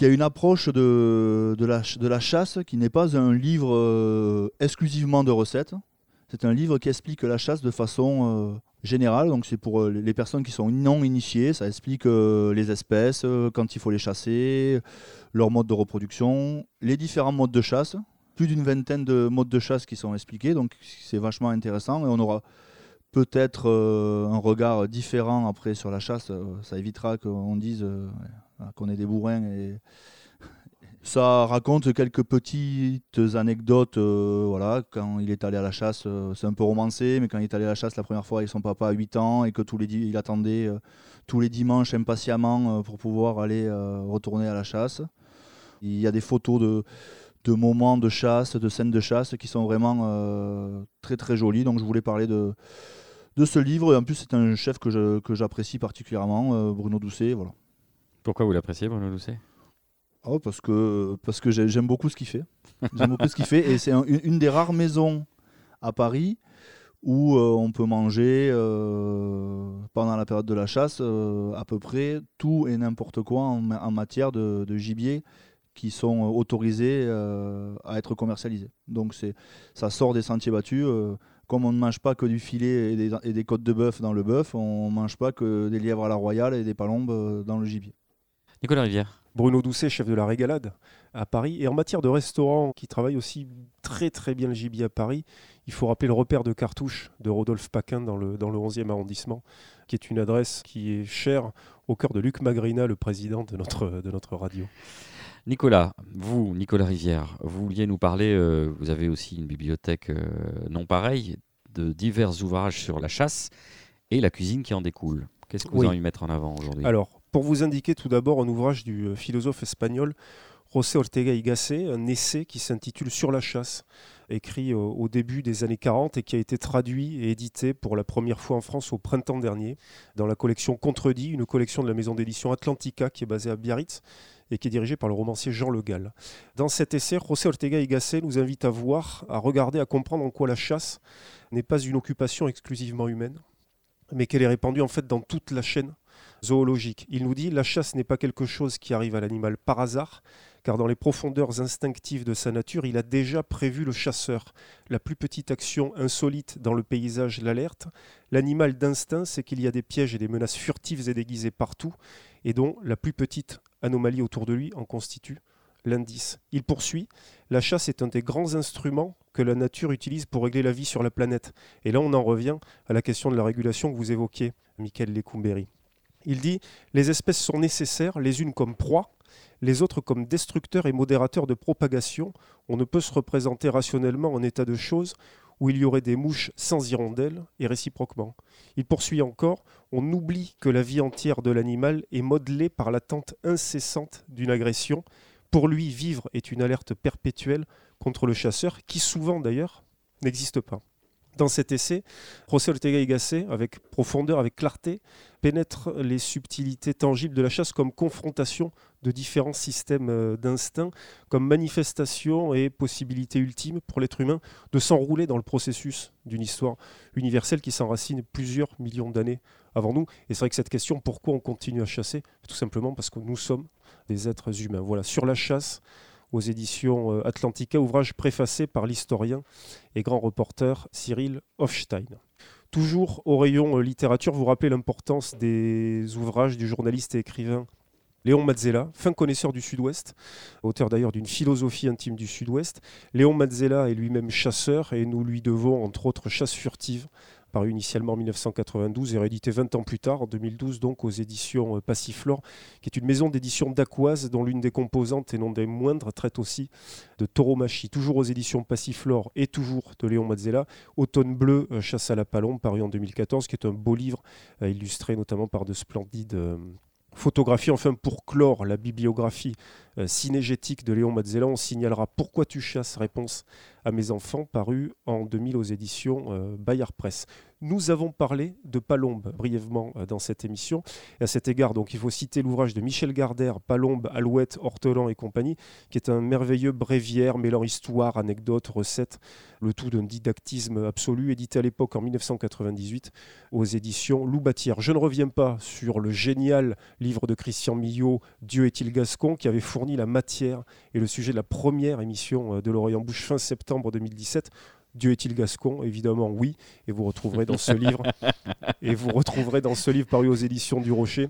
a une approche de, la, chasse qui n'est pas un livre euh, exclusivement de recettes. C'est un livre qui explique la chasse de façon euh, générale. Donc c'est pour euh, les personnes qui sont non initiées. Ça explique euh, les espèces, euh, quand il faut les chasser, leur mode de reproduction, les différents modes de chasse. D'une vingtaine de modes de chasse qui sont expliqués. Donc c'est vachement intéressant et on aura peut-être euh, un regard différent après sur la chasse. Euh, Ça évitera qu'on dise euh, qu'on est des bourrins et [laughs] ça raconte quelques petites anecdotes. voilà, quand il est allé à la chasse, c'est un peu romancé, mais quand il est allé à la chasse la première fois avec son papa à 8 ans et que tous les il attendait tous les dimanches impatiemment pour pouvoir aller retourner à la chasse. Il y a des photos de, de moments de chasse, de scènes de chasse qui sont vraiment euh, très très jolies. Donc je voulais parler de, de ce livre. Et en plus, c'est un chef que j'apprécie particulièrement, euh, Bruno Doucet. Voilà. Pourquoi vous l'appréciez, Bruno Doucet? Oh, parce que, parce que j'ai- j'aime beaucoup ce qu'il fait. J'aime beaucoup ce qu'il fait. Et c'est un- une, des rares maisons à Paris où euh, on peut manger euh, pendant la période de la chasse euh, à peu près tout et n'importe quoi en, ma- en matière de, de gibier qui sont euh, autorisés euh, à être commercialisés. Donc c'est, ça sort des sentiers battus. euh, comme on ne mange pas que du filet et des, et des côtes de bœuf dans le bœuf, on ne mange pas que des lièvres à la royale et des palombes dans le gibier. Nicolas Rivière. Bruno Doucet, chef de la régalade à Paris. Et en matière de restaurant, qui travaille aussi très très bien le gibier à Paris, il faut rappeler le repère de cartouche de Rodolphe Paquin dans le, dans le 11e arrondissement, qui est une adresse qui est chère au cœur de Luc Magrina, le président de notre, de notre radio. Nicolas, vous, Nicolas Rivière, vous vouliez nous parler, euh, vous avez aussi une bibliothèque euh, non pareille, de divers ouvrages sur la chasse et la cuisine qui en découle. Qu'est-ce que vous Oui. avez envie de mettre en avant aujourd'hui? Alors, pour vous indiquer tout d'abord un ouvrage du euh, philosophe espagnol José Ortega y Gasset, un essai qui s'intitule Sur la chasse, écrit au, début des années 40 et qui a été traduit et édité pour la première fois en France au printemps dernier dans la collection Contredit, une collection de la maison d'édition Atlantica qui est basée à Biarritz et qui est dirigée par le romancier Jean Le Gall. Dans cet essai, José Ortega y Gasset nous invite à voir, à regarder, à comprendre en quoi la chasse n'est pas une occupation exclusivement humaine, mais qu'elle est répandue en fait dans toute la chaîne zoologique. Il nous dit la chasse n'est pas quelque chose qui arrive à l'animal par hasard, car dans les profondeurs instinctives de sa nature, il a déjà prévu le chasseur. La plus petite action insolite dans le paysage l'alerte. L'animal d'instinct, c'est qu'il y a des pièges et des menaces furtives et déguisées partout, et dont la plus petite anomalie autour de lui en constitue l'indice. Il poursuit La chasse est un des grands instruments que la nature utilise pour régler la vie sur la planète. Et là, on en revient à la question de la régulation que vous évoquiez, Michael Lecumberi. Il dit Les espèces sont nécessaires, les unes comme proies, les autres comme destructeurs et modérateurs de propagation. On ne peut se représenter rationnellement en état de choses où il y aurait des mouches sans hirondelles et réciproquement. Il poursuit encore On oublie que la vie entière de l'animal est modelée par l'attente incessante d'une agression. Pour lui, vivre est une alerte perpétuelle contre le chasseur, qui souvent d'ailleurs n'existe pas. Dans cet essai, José Ortega y avec profondeur, avec clarté, pénètre les subtilités tangibles de la chasse comme confrontation de différents systèmes euh, d'instinct, comme manifestation et possibilité ultime pour l'être humain de s'enrouler dans le processus d'une histoire universelle qui s'enracine plusieurs millions d'années avant nous. Et c'est vrai que cette question, pourquoi on continue à chasser? Tout simplement parce que nous sommes des êtres humains. Voilà, sur la chasse, aux éditions euh, Atlantica, ouvrage préfacé par l'historien et grand reporter Cyril Hofstein. Toujours au rayon euh, littérature, vous rappelez l'importance des ouvrages du journaliste et écrivain Léon Mazzella, fin connaisseur du Sud-Ouest, auteur d'ailleurs d'une philosophie intime du Sud-Ouest. Léon Mazzella est lui-même chasseur et nous lui devons entre autres Chasse furtive, paru initialement en 1992 et réédité 20 ans plus tard, en 2012 donc aux éditions euh, Passiflore, qui est une maison d'édition d'Aquoise dont l'une des composantes et non des moindres traite aussi de tauromachie. Toujours aux éditions Passiflore et toujours de Léon Mazzella, Automne bleu, euh, Chasse à la palombe, paru en 2014, qui est un beau livre euh, illustré notamment par de splendides photographies. Enfin, pour clore la bibliographie cinégétique de Léon Mazzella, on signalera Pourquoi tu chasses Réponse à mes enfants, paru en 2000 aux éditions euh, Bayard Presse. Nous avons parlé de Palombe brièvement euh, dans cette émission. Et à cet égard, donc, il faut citer l'ouvrage de Michel Gardère, Palombe, Alouette, Hortelan et compagnie, qui est un merveilleux bréviaire mêlant histoire, anecdotes, recettes, le tout d'un didactisme absolu, édité à l'époque en 1998 aux éditions Loubatière. Je ne reviens pas sur le génial livre de Christian Millot, Dieu est-il gascon, qui avait fourni la matière et le sujet de la première émission euh, de l'Orient Bouche fin septembre 2017. Dieu est-il gascon? Évidemment oui, et vous retrouverez dans ce livre. [laughs] Et vous retrouverez dans ce livre paru aux éditions du Rocher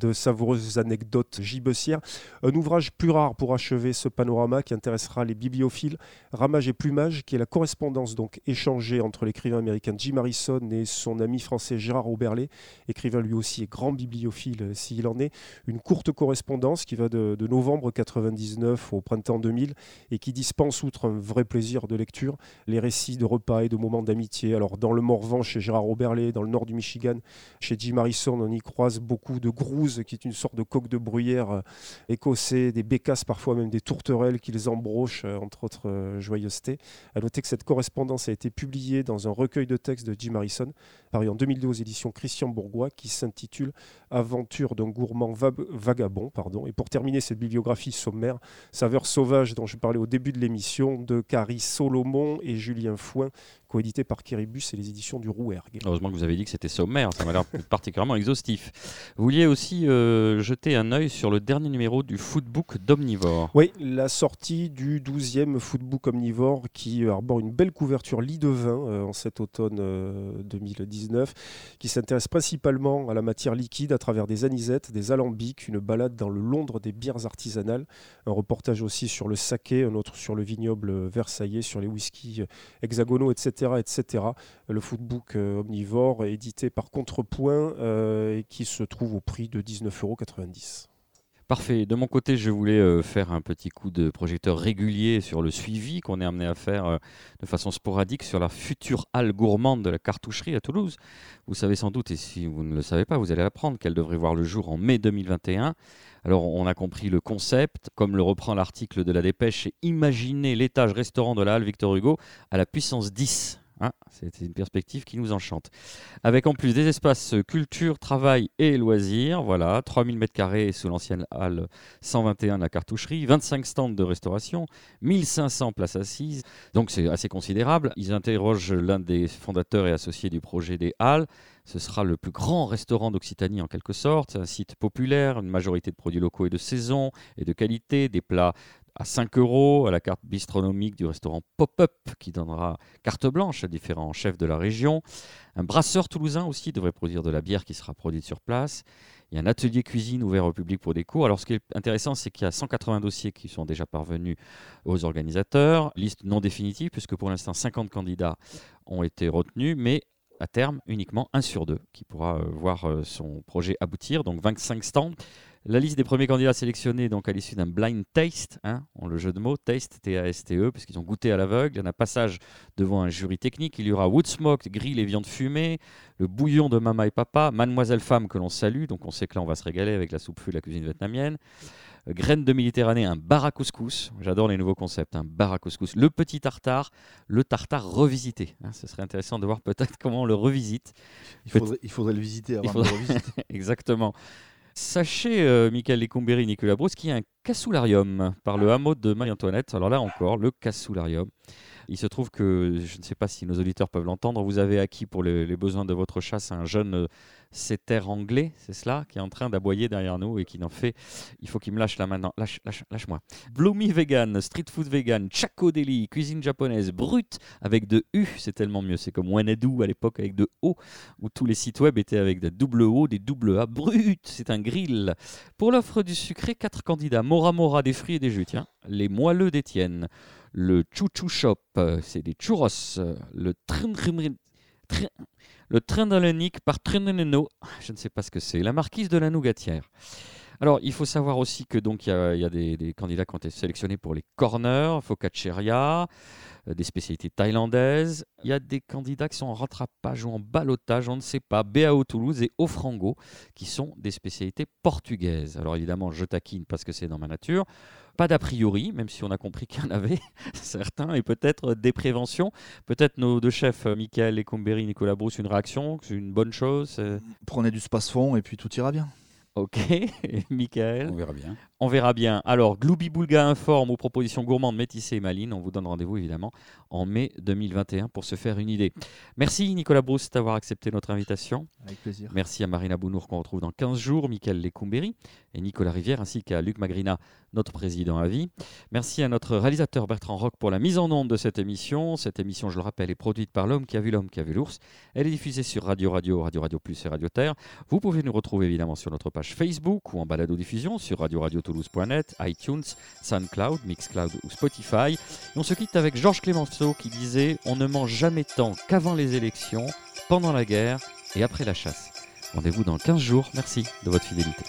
de savoureuses anecdotes gibecières. Un ouvrage plus rare pour achever ce panorama qui intéressera les bibliophiles, Ramage et Plumage, qui est la correspondance donc échangée entre l'écrivain américain Jim Harrison et son ami français Gérard Auberlet, écrivain lui aussi et grand bibliophile euh, s'il en est. Une courte correspondance qui va de, novembre 99 au printemps 2000 et qui dispense, outre un vrai plaisir de lecture, les récits de repas et de moments d'amitié. Alors dans le Morvan chez Gérard Auberlet, dans le nord du Michigan, chez Jim Harrison, on y croise beaucoup de qui est une sorte de coque de bruyère euh, écossais, des bécasses, parfois même des tourterelles qu'ils embrochent, euh, entre autres euh, joyeusetés. À noter que cette correspondance a été publiée dans un recueil de textes de Jim Harrison, paru en 2002 aux éditions Christian Bourgois, qui s'intitule Aventure d'un gourmand va- vagabond. Et pour terminer cette bibliographie sommaire, Saveur sauvage dont je parlais au début de l'émission, de Carrie Solomon et Julien Foin, coédité par Kiribus et les éditions du Rouergue. Heureusement que vous avez dit que c'était sommaire, ça m'a l'air [laughs] particulièrement exhaustif. Vous vouliez aussi euh, jeter un œil sur le dernier numéro du Footbook d'Omnivore. Oui, la sortie du 12e Footbook Omnivore qui arbore une belle couverture lit de vin euh, en cet automne euh, 2019, qui s'intéresse principalement à la matière liquide à travers des anisettes, des alambics, une balade dans le Londres des bières artisanales, un reportage aussi sur le saké, un autre sur le vignoble versaillais, sur les whiskies hexagonaux, etc. etc. Le footbook euh, omnivore édité par Contrepoint euh, et qui se trouve au prix de 19,90 euros. Parfait. De mon côté, je voulais euh, faire un petit coup de projecteur régulier sur le suivi qu'on est amené à faire euh, de façon sporadique sur la future halle gourmande de la cartoucherie à Toulouse. Vous savez sans doute, et si vous ne le savez pas, vous allez l'apprendre, qu'elle devrait voir le jour en mai 2021. Alors, on a compris le concept, comme le reprend l'article de la dépêche, c'est imaginer l'étage restaurant de la halle Victor Hugo à la puissance 10. Hein, c'est une perspective qui nous enchante. Avec en plus des espaces culture, travail et loisirs. Voilà, 3000 m2 sous l'ancienne halle 121 de la cartoucherie, 25 stands de restauration, 1500 places assises. Donc c'est assez considérable. Ils interrogent l'un des fondateurs et associés du projet des halles. Ce sera le plus grand restaurant d'Occitanie en quelque sorte. Un site populaire, une majorité de produits locaux et de saison et de qualité, des plats à 5 euros, à la carte bistronomique du restaurant Pop-Up qui donnera carte blanche à différents chefs de la région. Un brasseur toulousain aussi devrait produire de la bière qui sera produite sur place. Il y a un atelier cuisine ouvert au public pour des cours. Alors ce qui est intéressant, c'est qu'il y a 180 dossiers qui sont déjà parvenus aux organisateurs. Liste non définitive, puisque pour l'instant 50 candidats ont été retenus, mais à terme uniquement un sur deux qui pourra euh, voir euh, son projet aboutir. Donc 25 stands. La liste des premiers candidats sélectionnés donc à l'issue d'un blind taste, hein, on le jeu de mots, taste, T-A-S-T-E, puisqu'ils ont goûté à l'aveugle. Il y en a passage devant un jury technique. Il y aura Woodsmoke, grill et viande fumée, le bouillon de Mama et Papa, Mademoiselle Femme que l'on salue, donc on sait que là on va se régaler avec la soupe fue, la cuisine vietnamienne. Euh, Graines de Méditerranée, un bar à couscous. J'adore les nouveaux concepts, un bar à couscous. Le petit tartare, le tartare revisité. Hein, ce serait intéressant de voir peut-être [laughs] comment on le revisite. Il faudrait, il faudrait le visiter avant faudrait- de le revisiter. [laughs] Exactement. Sachez, euh, Michael Lecombéry, Nicolas Brousse, qu'il y a un cassoularium par le hameau de Marie-Antoinette. Alors là encore, le cassoularium. Il se trouve que, je ne sais pas si nos auditeurs peuvent l'entendre, vous avez acquis pour les, besoins de votre chasse un jeune euh, setter anglais, c'est cela, qui est en train d'aboyer derrière nous et qui n'en fait. Il faut qu'il me lâche là maintenant. Lâche, lâche, lâche-moi. Bloomy vegan, street food vegan, Chaco Deli, cuisine japonaise brute avec de U, c'est tellement mieux. C'est comme Wanadu à l'époque avec de O, où tous les sites web étaient avec des double O, des double A. Brut, c'est un grill. Pour l'offre du sucré, quatre candidats. Mora Mora, des fruits et des jus, tiens. Les moelleux d'Étienne. Le Chouchou Shop, euh, c'est des churros. Euh, Le train le par Treneneno, je ne sais pas ce que c'est. La marquise de la Nougatière. Alors, il faut savoir aussi que donc il y a, y a des, des candidats qui ont été sélectionnés pour les corners, focacceria, euh, des spécialités thaïlandaises. Il y a des candidats qui sont en rattrapage ou en balotage, on ne sait pas. BAO Toulouse et Ofrango, qui sont des spécialités portugaises. Alors évidemment, je taquine parce que c'est dans ma nature. Pas d'a priori, même si on a compris qu'il y en avait [laughs] certains, et peut-être des préventions. Peut-être nos deux chefs, euh, Michael Lecombéry, Nicolas Brousse, une réaction, c'est une bonne chose. euh, Prenez du space-fond et puis tout ira bien. Ok, [laughs] Et Michael On verra bien. On verra bien. Alors, Gloubi Boulga informe aux propositions gourmandes métissées et malines. On vous donne rendez-vous évidemment en mai 2021 pour se faire une idée. Merci Nicolas Brousse d'avoir accepté notre invitation. Avec plaisir. Merci à Marina Bounour qu'on retrouve dans 15 jours, Michael Lecombéry et Nicolas Rivière, ainsi qu'à Luc Magrina, notre président à vie. Merci à notre réalisateur Bertrand Roch pour la mise en onde de cette émission. Cette émission, je le rappelle, est produite par l'homme qui a vu l'homme qui a vu l'ours. Elle est diffusée sur Radio Radio, Radio Radio Plus et Radio Terre. Vous pouvez nous retrouver évidemment sur notre page Facebook ou en balado-diffusion sur radio-radio-toulouse.net, iTunes, SoundCloud, Mixcloud ou Spotify. Et on se quitte avec Georges Clémenceau qui disait On ne mange jamais tant qu'avant les élections, pendant la guerre et après la chasse. Rendez-vous dans 15 jours. Merci de votre fidélité.